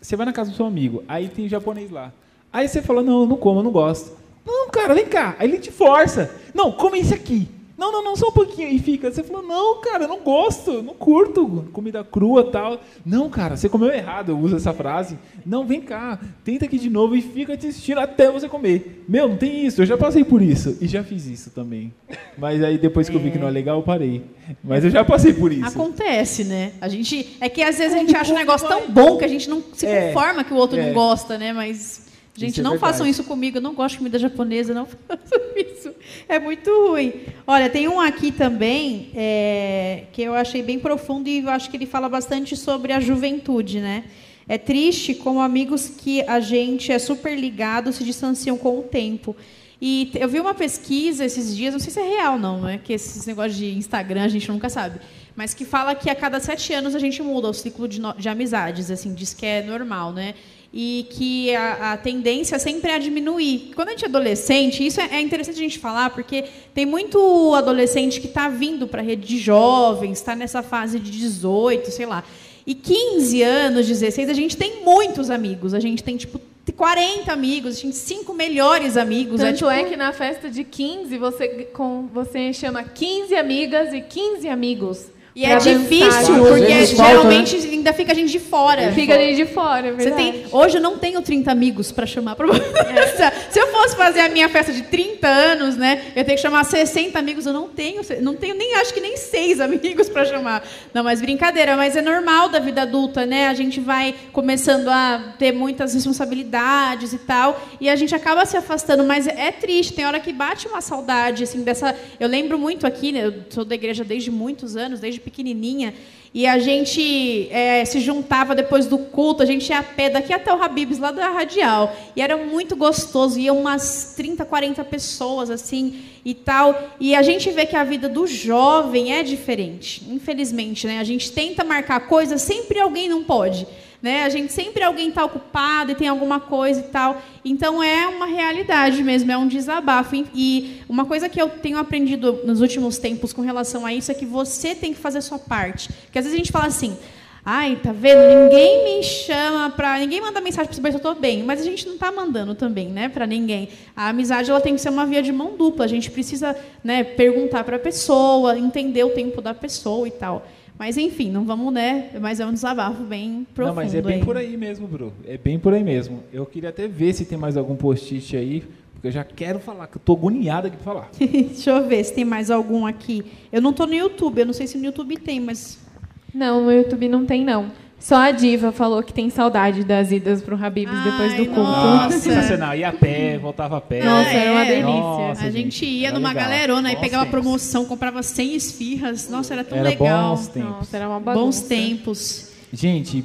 Você vai na casa do seu amigo, aí tem japonês lá. Aí você fala, não, eu não como, eu não gosto. Não, cara, vem cá. Aí ele te força. Não, come esse aqui. Não, não, não, só um pouquinho. E fica. Você falou, não, cara, eu não gosto, não curto comida crua tal. Não, cara, você comeu errado. Eu uso essa frase. Não, vem cá, tenta aqui de novo e fica te assistindo até você comer. Meu, não tem isso. Eu já passei por isso. E já fiz isso também. Mas aí depois que eu vi que não é legal, eu parei. Mas eu já passei por isso. Acontece, né? A gente. É que às vezes a gente acha um negócio tão bom que a gente não se É, conforma que o outro é. não gosta, né? Mas. Gente, é não verdade. façam isso comigo. Eu não gosto de comida japonesa, não façam isso. É muito ruim. Olha, tem um aqui também é, que eu achei bem profundo e eu acho que ele fala bastante sobre a juventude, né? É triste como amigos que a gente é super ligado se distanciam com o tempo. E eu vi uma pesquisa esses dias, não sei se é real não, né? Que esses negócios de Instagram a gente nunca sabe. Mas que fala que a cada sete anos a gente muda o ciclo de, no- de amizades, assim, diz que é normal, né? E que a, a tendência sempre é a diminuir. Quando a gente é adolescente, isso é, é interessante a gente falar, porque tem muito adolescente que está vindo para a rede de jovens, está nessa fase de 18, sei lá. E 15 anos, 16, a gente tem muitos amigos. A gente tem, tipo, 40 amigos, a gente tem cinco melhores amigos. Tanto tipo- é que na festa de 15, você, com, você chama 15 amigas e 15 amigos. E é difícil, né? porque geralmente ainda fica a gente de fora. Fica a gente de fora, é Você verdade. tem, hoje eu não tenho 30 amigos para chamar para Se eu fosse fazer a minha festa de 30 anos, né, eu tenho que chamar 60 amigos, eu não tenho, não tenho nem acho que nem seis amigos para chamar. Não, mas brincadeira, mas é normal da vida adulta, né? A gente vai começando a ter muitas responsabilidades e tal, e a gente acaba se afastando, mas é triste, tem hora que bate uma saudade assim dessa, eu lembro muito aqui, né, eu sou da igreja desde muitos anos, desde pequenininha, e a gente é, se juntava depois do culto, a gente ia a pé daqui até o Habibs, lá da Radial. E era muito gostoso, iam umas 30, 40 pessoas, assim, e tal. E a gente vê que a vida do jovem é diferente, infelizmente, né? A gente tenta marcar coisas, sempre alguém não pode. Né? A gente sempre alguém está ocupado e tem alguma coisa e tal. Então é uma realidade mesmo, é um desabafo. E- uma coisa que eu tenho aprendido nos últimos tempos com relação a isso é que você tem que fazer a sua parte. Porque às vezes a gente fala assim, ai, tá vendo? Ninguém me chama para, ninguém manda mensagem para saber se eu estou bem, mas a gente não está mandando também, né, para ninguém. A amizade ela tem que ser uma via de mão dupla. A gente precisa, né, perguntar para a pessoa, entender o tempo da pessoa e tal. Mas enfim, não vamos, né? Mas é um desabafo bem profundo. Não, mas é bem aí. por aí mesmo, Bru. É bem por aí mesmo. Eu queria até ver se tem mais algum post-it aí, porque eu já quero falar, que eu tô agoniado aqui pra falar. Deixa eu ver se tem mais algum aqui. Eu não tô no YouTube, eu não sei se no YouTube tem, mas. Não, no YouTube não tem, não. Só a Diva falou que tem saudade das idas pro Habibs depois do culto. Nossa, sensacional. Ia a pé, voltava a pé. Nossa, era uma É, delícia. Nossa, a gente ia numa legal. galerona e Bons pegava tempos. promoção, comprava 100 esfirras. Nossa, era tão Era legal. bons tempos. Nossa, era uma Bons bagunça. tempos. Gente,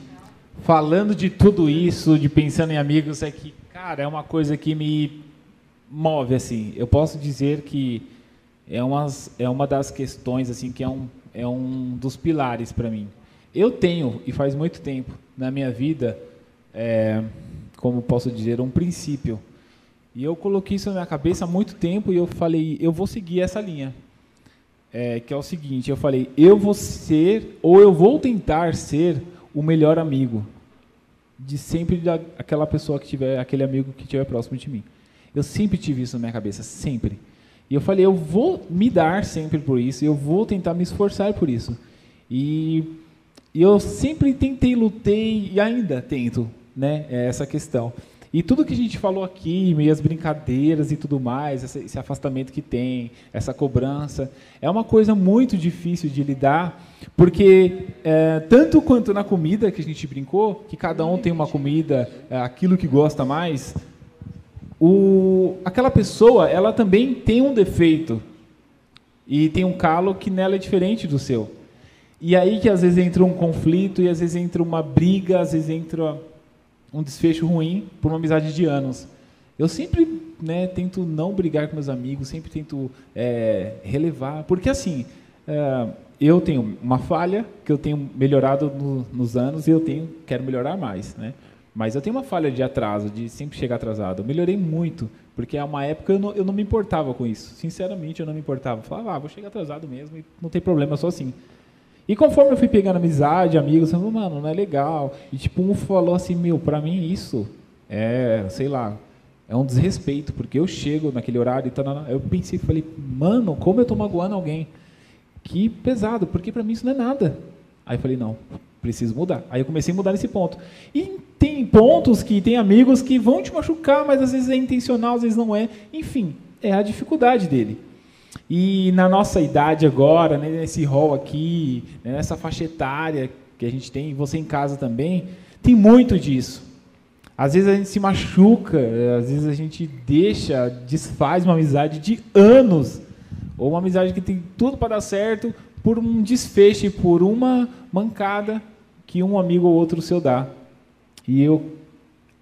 falando de tudo isso, de pensando em amigos, é que, cara, é uma coisa que me move, assim. Eu posso dizer que é, umas, é uma das questões, assim, que é um, é um dos pilares para mim. Eu tenho, e faz muito tempo, na minha vida, é, como posso dizer, um princípio. E eu coloquei isso na minha cabeça há muito tempo e eu falei, eu vou seguir essa linha. É, que é o seguinte, eu falei, eu vou ser, ou eu vou tentar ser o melhor amigo de sempre da, aquela pessoa que tiver, aquele amigo que estiver próximo de mim. Eu sempre tive isso na minha cabeça, sempre. E eu falei, eu vou me dar sempre por isso, eu vou tentar me esforçar por isso. E, e eu sempre tentei, lutei e ainda tento, né, é essa questão. E tudo que a gente falou aqui, meio as brincadeiras e tudo mais, esse afastamento que tem, essa cobrança, é uma coisa muito difícil de lidar, porque é, tanto quanto na comida que a gente brincou, que cada um tem uma comida, é, aquilo que gosta mais, o, aquela pessoa, ela também tem um defeito e tem um calo que nela é diferente do seu. E aí que às vezes entra um conflito e às vezes entra uma briga, às vezes entra um desfecho ruim por uma amizade de anos. Eu sempre né, tento não brigar com meus amigos, sempre tento é, relevar, porque assim, é, eu tenho uma falha que eu tenho melhorado no, nos anos e eu tenho quero melhorar mais, né? Mas eu tenho uma falha de atraso, de sempre chegar atrasado. Eu melhorei muito, porque há uma época eu não, eu não me importava com isso. Sinceramente, eu não me importava. Eu falava, ah, vou chegar atrasado mesmo e não tem problema, sou assim. E conforme eu fui pegando amizade, amigos, eu falei, mano, não é legal. E tipo, um falou assim, meu, pra mim isso é, sei lá, é um desrespeito, porque eu chego naquele horário e tá Eu pensei, falei, mano, como eu tô magoando alguém? Que pesado, porque para mim isso não é nada. Aí eu falei, não, preciso mudar. Aí eu comecei a mudar nesse ponto. E tem pontos que tem amigos que vão te machucar, mas às vezes é intencional, às vezes não é. Enfim, é a dificuldade dele. E na nossa idade agora, né, nesse rol aqui, né, nessa faixa etária que a gente tem, você em casa também, tem muito disso. Às vezes a gente se machuca, às vezes a gente deixa, desfaz uma amizade de anos, ou uma amizade que tem tudo para dar certo, por um desfecho, por uma mancada que um amigo ou outro seu dá. E eu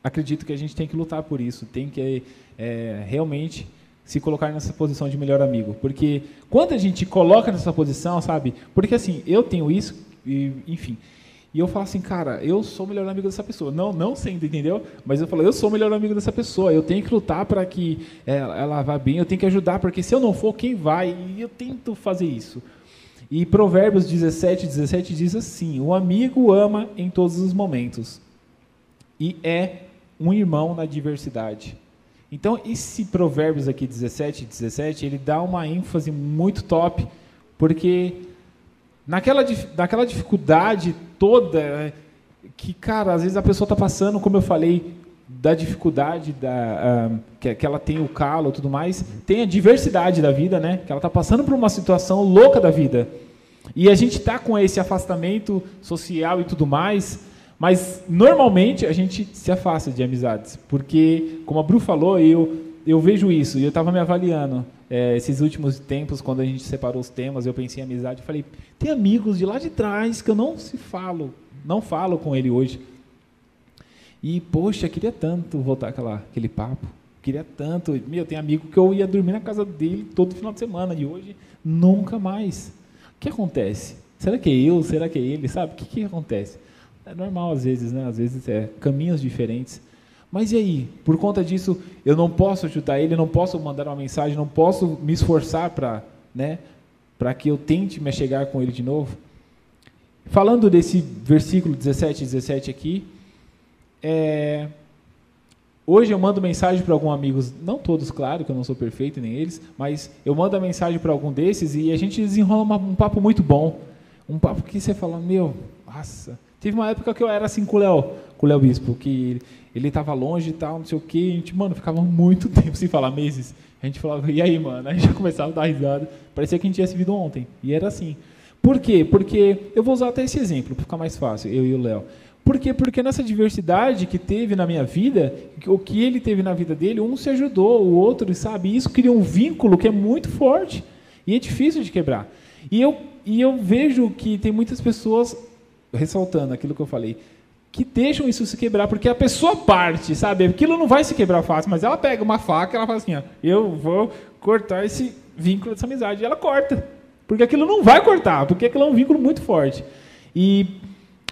acredito que a gente tem que lutar por isso, tem que é, realmente se colocar nessa posição de melhor amigo. Porque quando a gente coloca nessa posição, sabe? Porque assim, eu tenho isso, e, enfim. E eu falo assim, cara, eu sou o melhor amigo dessa pessoa. Não, não sendo, entendeu? Mas eu falo, eu sou o melhor amigo dessa pessoa. Eu tenho que lutar para que ela, ela vá bem. Eu tenho que ajudar, porque se eu não for, quem vai? E eu tento fazer isso. E Provérbios 17, 17 diz assim: O amigo ama em todos os momentos e é um irmão na diversidade. Então, esse Provérbios aqui 17 17, ele dá uma ênfase muito top, porque naquela, naquela dificuldade toda, que, cara, às vezes a pessoa está passando, como eu falei, da dificuldade da, uh, que, que ela tem o calo e tudo mais, tem a diversidade da vida, né? Que ela está passando por uma situação louca da vida. E a gente está com esse afastamento social e tudo mais, mas normalmente a gente se afasta de amizades, porque, como a Bru falou, eu, eu vejo isso, e eu estava me avaliando é, esses últimos tempos, quando a gente separou os temas, eu pensei em amizade, eu falei, tem amigos de lá de trás que eu não se falo, não falo com ele hoje. E, poxa, queria tanto voltar aquela, aquele papo, queria tanto. Meu, tem amigo que eu ia dormir na casa dele todo final de semana, e hoje nunca mais. O que acontece? Será que é eu? Será que é ele? Sabe? O que, que acontece? É normal às vezes, né? Às vezes é caminhos diferentes. Mas e aí? Por conta disso, eu não posso ajudar ele, não posso mandar uma mensagem, não posso me esforçar para, né, para que eu tente me chegar com ele de novo. Falando desse versículo 17 e 17 aqui, é, hoje eu mando mensagem para alguns amigos, não todos, claro, que eu não sou perfeito nem eles, mas eu mando a mensagem para algum desses e a gente desenrola um papo muito bom, um papo que você fala, meu, nossa, Teve uma época que eu era assim com o Léo, com o Léo Bispo, que ele estava longe e tal, não sei o quê, a gente, mano, ficava muito tempo sem falar, meses. A gente falava, e aí, mano? Aí já começava a dar risada. Parecia que a gente tinha se visto ontem. E era assim. Por quê? Porque, eu vou usar até esse exemplo, para ficar mais fácil, eu e o Léo. Por quê? Porque nessa diversidade que teve na minha vida, o que ele teve na vida dele, um se ajudou, o outro, sabe? E isso cria um vínculo que é muito forte. E é difícil de quebrar. E eu, e eu vejo que tem muitas pessoas ressaltando aquilo que eu falei, que deixam isso se quebrar, porque a pessoa parte, sabe? Aquilo não vai se quebrar fácil, mas ela pega uma faca e ela fala assim, ó, eu vou cortar esse vínculo dessa amizade. E ela corta. Porque aquilo não vai cortar, porque aquilo é um vínculo muito forte. E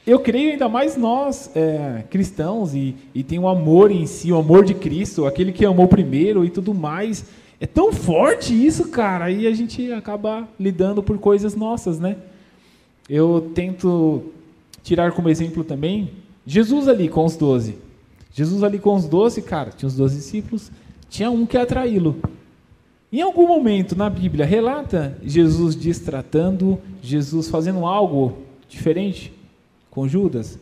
eu creio ainda mais nós, é, cristãos, e, e tem o um amor em si, o amor de Cristo, aquele que amou primeiro e tudo mais. É tão forte isso, cara, e a gente acaba lidando por coisas nossas, né? Eu tento tirar como exemplo também Jesus ali com os doze. Jesus ali com os doze, cara, tinha os doze discípulos, tinha um que atraí-lo. Em algum momento na Bíblia relata Jesus distratando, Jesus fazendo algo diferente com Judas.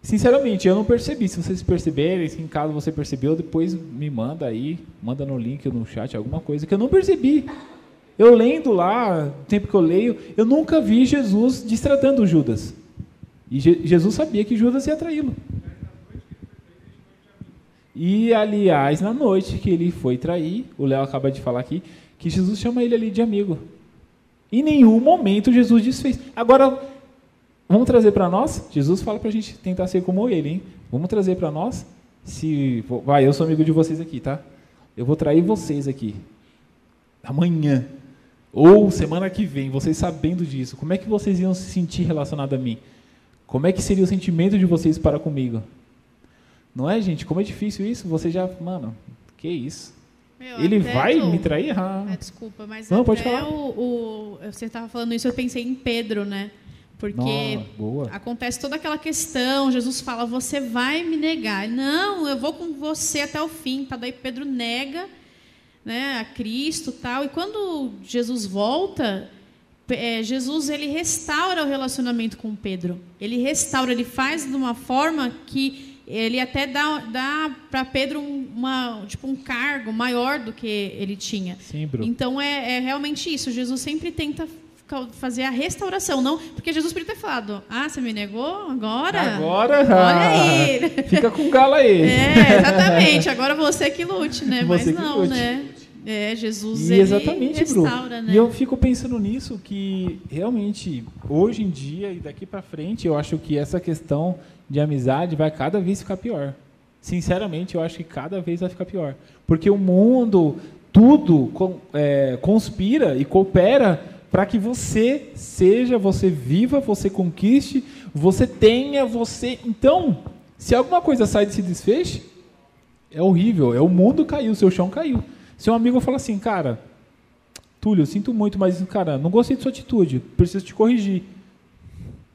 Sinceramente, eu não percebi. Se vocês perceberem, se em caso você percebeu, depois me manda aí, manda no link ou no chat alguma coisa que eu não percebi. Eu lendo lá, tempo que eu leio, eu nunca vi Jesus distratando Judas. E Je- Jesus sabia que Judas ia traí-lo. E, aliás, na noite que ele foi trair, o Léo acaba de falar aqui, que Jesus chama ele ali de amigo. Em nenhum momento Jesus desfez. Agora, vamos trazer para nós? Jesus fala para a gente tentar ser como ele, hein? Vamos trazer para nós? Se, vai, eu sou amigo de vocês aqui, tá? Eu vou trair vocês aqui. Amanhã. Ou semana que vem, vocês sabendo disso, como é que vocês iam se sentir relacionado a mim? Como é que seria o sentimento de vocês para comigo? Não é, gente? Como é difícil isso? Você já, mano, que isso? Meu, Ele vai me trair? Ah. É, desculpa, mas Não, pode falar. O, o- você estava falando isso, eu pensei em Pedro, né? Porque Nossa, acontece toda aquela questão, Jesus fala, você vai me negar. Não, eu vou com você até o fim. Tá? Daí Pedro nega né, a Cristo tal. E quando Jesus volta, é, Jesus ele restaura o relacionamento com Pedro. Ele restaura, ele faz de uma forma que ele até dá, dá para Pedro um- uma, tipo, um cargo maior do que ele tinha. Sim. Então é, é realmente isso. Jesus sempre tenta fazer a restauração, não? Porque Jesus podia ter falado: Ah, você me negou agora? Agora, olha aí. Fica com gala aí. É, exatamente. Agora você que lute, né? Você Mas não, lute. né? É, Jesus E exatamente, restaura, né? E eu fico pensando nisso que realmente hoje em dia e daqui para frente eu acho que essa questão de amizade vai cada vez ficar pior. Sinceramente, eu acho que cada vez vai ficar pior, porque o mundo tudo é, conspira e coopera para que você seja, você viva, você conquiste, você tenha, você. Então, se alguma coisa sai desse desfecho, é horrível. É o mundo caiu, o seu chão caiu. Se um amigo fala assim, cara, Túlio, eu sinto muito, mas, cara, não gostei de sua atitude, preciso te corrigir.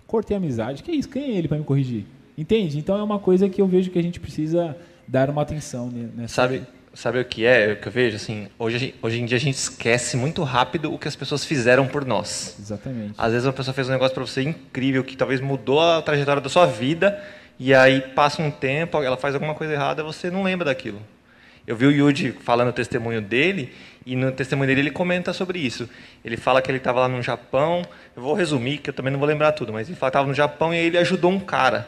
Cortei a amizade. Que isso? Quem é ele para me corrigir? Entende? Então é uma coisa que eu vejo que a gente precisa dar uma atenção ne- nessa. Sabe, sabe o que é? O que eu vejo assim, hoje, hoje em dia a gente esquece muito rápido o que as pessoas fizeram por nós. Exatamente. Às vezes uma pessoa fez um negócio para você incrível que talvez mudou a trajetória da sua vida e aí passa um tempo, ela faz alguma coisa errada, você não lembra daquilo. Eu vi o Yuji falando o testemunho dele e no testemunho dele ele comenta sobre isso. Ele fala que ele estava lá no Japão, eu vou resumir que eu também não vou lembrar tudo, mas ele estava no Japão e aí ele ajudou um cara.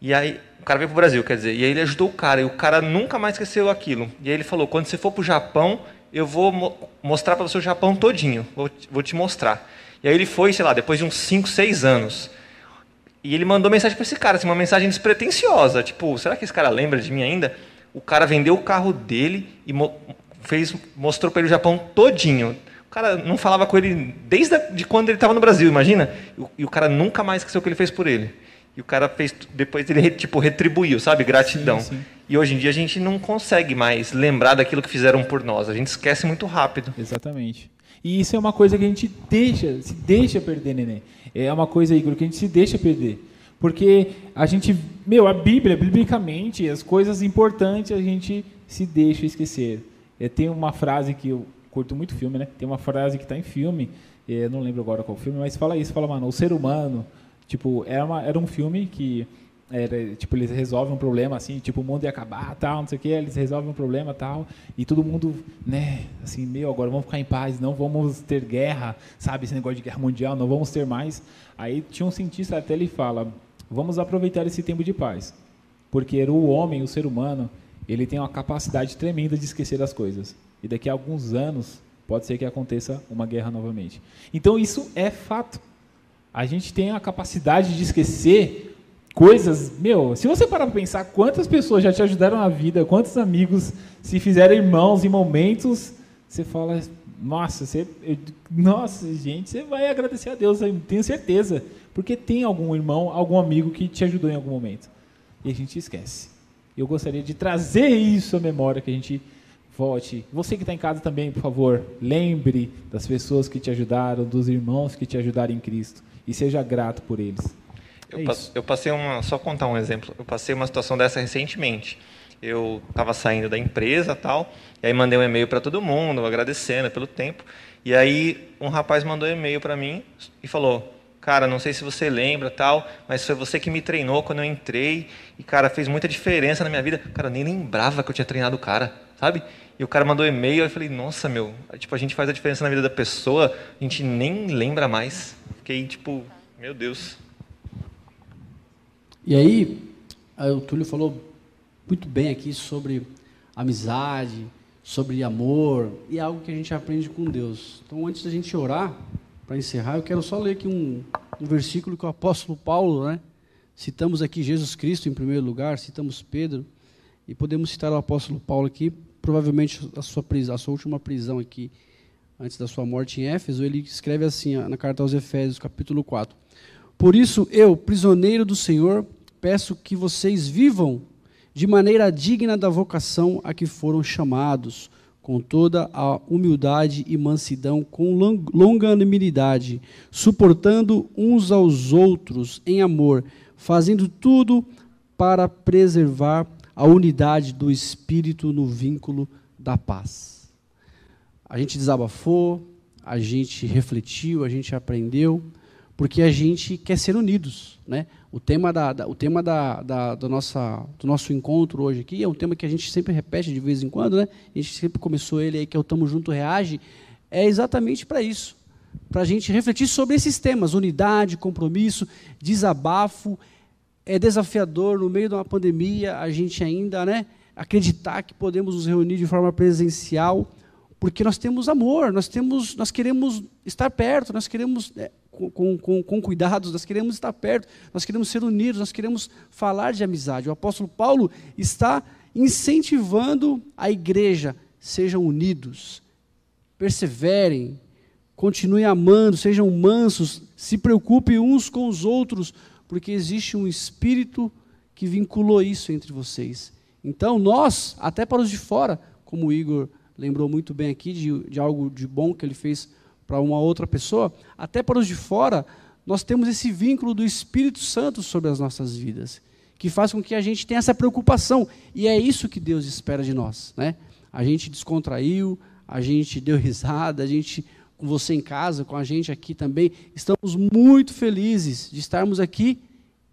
E aí, o cara veio pro Brasil, quer dizer, e aí ele ajudou o cara, e o cara nunca mais esqueceu aquilo. E aí ele falou: quando você for pro Japão, eu vou mo mostrar para você o Japão todinho, vou, te- vou te mostrar. E aí ele foi, sei lá, depois de uns 5, 6 anos. E ele mandou mensagem para esse cara, assim, uma mensagem despretensiosa, tipo, será que esse cara lembra de mim ainda? O cara vendeu o carro dele e mo fez, mostrou para ele o Japão todinho. O cara não falava com ele desde a, de quando ele estava no Brasil, imagina? E o, e o cara nunca mais esqueceu o que ele fez por ele. E o cara fez, depois ele tipo retribuiu, sabe? Gratidão. Sim, sim. E hoje em dia a gente não consegue mais lembrar daquilo que fizeram por nós. A gente esquece muito rápido. Exatamente. E isso é uma coisa que a gente deixa, se deixa perder, neném. É uma coisa, Igor, que a gente se deixa perder. Porque a gente, meu, a Bíblia, biblicamente, as coisas importantes a gente se deixa esquecer. É, tem uma frase que eu curto muito filme, né? Tem uma frase que está em filme, é, não lembro agora qual filme, mas fala isso, fala, mano, o ser humano, tipo, era, uma, era um filme que era, tipo, eles resolvem um problema, assim, tipo, o mundo ia acabar, tal, não sei o que, eles resolvem um problema, tal, e todo mundo, né, assim, meu, agora vamos ficar em paz, não vamos ter guerra, sabe, esse negócio de guerra mundial, não vamos ter mais. Aí tinha um cientista até ele fala, vamos aproveitar esse tempo de paz, porque o homem, o ser humano, ele tem uma capacidade tremenda de esquecer as coisas, e daqui a alguns anos pode ser que aconteça uma guerra novamente. Então isso é fato. A gente tem a capacidade de esquecer coisas. Meu, se você parar para pensar quantas pessoas já te ajudaram na vida, quantos amigos se fizeram irmãos em momentos, você fala, nossa, você, eu- nossa, gente, você vai agradecer a Deus, eu tenho certeza, porque tem algum irmão, algum amigo que te ajudou em algum momento. E a gente esquece. Eu gostaria de trazer isso à memória, que a gente volte. Você que está em casa também, por favor, lembre das pessoas que te ajudaram, dos irmãos que te ajudaram em Cristo, e seja grato por eles. Eu, É isso. eu passei uma. Só contar um exemplo. Eu passei uma situação dessa recentemente. Eu estava saindo da empresa tal, e aí mandei um e-mail para todo mundo, agradecendo pelo tempo. E aí um rapaz mandou um e-mail para mim e falou: cara, não sei se você lembra tal, mas foi você que me treinou quando eu entrei e, cara, fez muita diferença na minha vida. Cara, nem lembrava que eu tinha treinado o cara, sabe? E o cara mandou e-mail, eu falei, nossa, meu, tipo, a gente faz a diferença na vida da pessoa, a gente nem lembra mais. Fiquei, tipo, meu Deus. E aí o Túlio falou muito bem aqui sobre amizade, sobre amor, e é algo que a gente aprende com Deus. Então, antes da gente orar, para encerrar, eu quero só ler aqui um, um versículo que o apóstolo Paulo, né? Citamos aqui Jesus Cristo em primeiro lugar, citamos Pedro, e podemos citar o apóstolo Paulo aqui, provavelmente a sua, prisão, a sua última prisão aqui, antes da sua morte em Éfeso, ele escreve assim na carta aos Efésios, capítulo 4. Por isso, eu, prisioneiro do Senhor, peço que vocês vivam de maneira digna da vocação a que foram chamados, com toda a humildade e mansidão, com longanimidade, suportando uns aos outros em amor, fazendo tudo para preservar a unidade do espírito no vínculo da paz. A gente desabafou, a gente refletiu, a gente aprendeu, porque a gente quer ser unidos, né? O tema, da, da o tema da, da, da, nossa, do nosso encontro hoje aqui é um tema que a gente sempre repete de vez em quando, né? A gente sempre começou ele aí, que é o Tamo Junto Reage, é exatamente para isso. Para a gente refletir sobre esses temas, unidade, compromisso, desabafo. É desafiador, no meio de uma pandemia, a gente ainda né, acreditar que podemos nos reunir de forma presencial, porque nós temos amor, nós, temos, nós queremos estar perto, nós queremos é, com, com, com cuidados, nós queremos estar perto, nós queremos ser unidos, nós queremos falar de amizade. O apóstolo Paulo está incentivando a igreja, sejam unidos, perseverem, continuem amando, sejam mansos, se preocupem uns com os outros, porque existe um espírito que vinculou isso entre vocês. Então, nós, até para os de fora, como o Igor lembrou muito bem aqui de, de algo de bom que ele fez para uma outra pessoa, até para os de fora, nós temos esse vínculo do Espírito Santo sobre as nossas vidas, que faz com que a gente tenha essa preocupação. E é isso que Deus espera de nós. Né? A gente descontraiu, a gente deu risada, a gente, com você em casa, com a gente aqui também, estamos muito felizes de estarmos aqui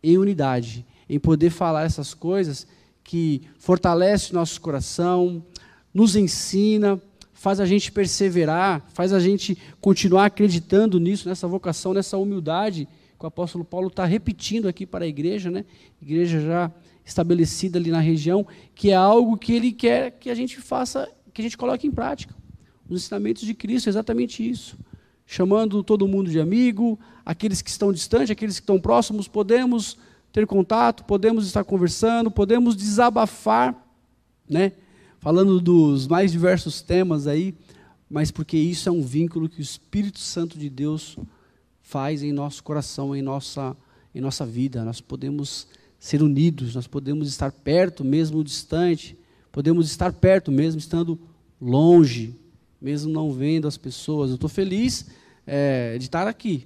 em unidade, em poder falar essas coisas que fortalece o nosso coração, nos ensina, faz a gente perseverar, faz a gente continuar acreditando nisso, nessa vocação, nessa humildade que o apóstolo Paulo está repetindo aqui para a igreja, né? Igreja já estabelecida ali na região, que é algo que ele quer que a gente faça, que a gente coloque em prática. Os ensinamentos de Cristo é exatamente isso. Chamando todo mundo de amigo, aqueles que estão distantes, aqueles que estão próximos, podemos ter contato, podemos estar conversando, podemos desabafar, né? Falando dos mais diversos temas aí, mas porque isso é um vínculo que o Espírito Santo de Deus faz em nosso coração, em nossa, em nossa vida. Nós podemos ser unidos, nós podemos estar perto, mesmo distante, podemos estar perto, mesmo estando longe, mesmo não vendo as pessoas. Eu estou feliz é, de estar aqui.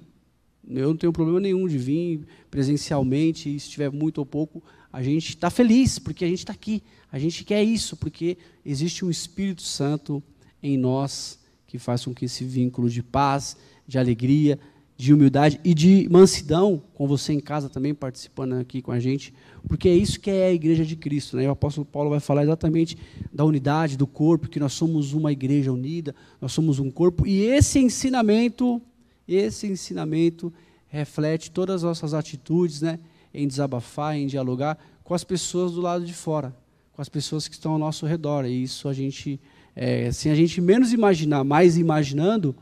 Eu não tenho problema nenhum de vir presencialmente, se estiver muito ou pouco, a gente está feliz, porque a gente está aqui. A gente quer isso, porque existe um Espírito Santo em nós que faz com que esse vínculo de paz, de alegria, de humildade e de mansidão, com você em casa também participando aqui com a gente, porque é isso que é a igreja de Cristo. Né? O apóstolo Paulo vai falar exatamente da unidade do corpo, que nós somos uma igreja unida, nós somos um corpo, e esse ensinamento, esse ensinamento reflete todas as nossas atitudes, né? em desabafar, em dialogar com as pessoas do lado de fora, com as pessoas que estão ao nosso redor. E isso a gente, é, sem a gente menos imaginar, mais imaginando,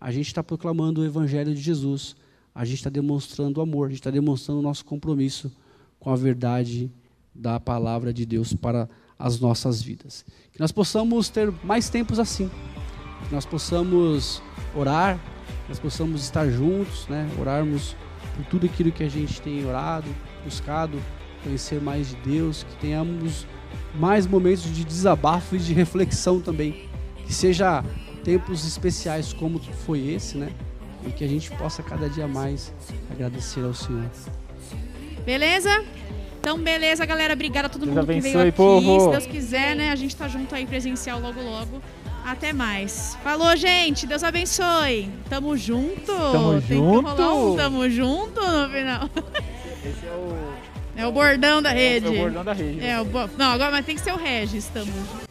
a gente está proclamando o Evangelho de Jesus. A gente está demonstrando amor, a gente está demonstrando o nosso compromisso com a verdade da palavra de Deus para as nossas vidas. Que nós possamos ter mais tempos assim, que nós possamos orar, nós possamos estar juntos, né? orarmos por tudo aquilo que a gente tem orado, buscado conhecer mais de Deus, que tenhamos mais momentos de desabafo e de reflexão também. Que seja tempos especiais como foi esse, né? E que a gente possa cada dia mais agradecer ao Senhor. Beleza? Então, beleza, galera. Obrigada a todo Deus mundo que veio aqui. povo. Se Deus quiser, né? A gente tá junto aí presencial logo, logo. Até mais. Falou, gente. Deus abençoe. Tamo junto. Tamo Tem junto. que rolar um tamo junto no final. Esse é o. É o bordão da rede. É o bordão da rede. É, o bo... Não, agora mas tem que ser o Regis. Tamo junto.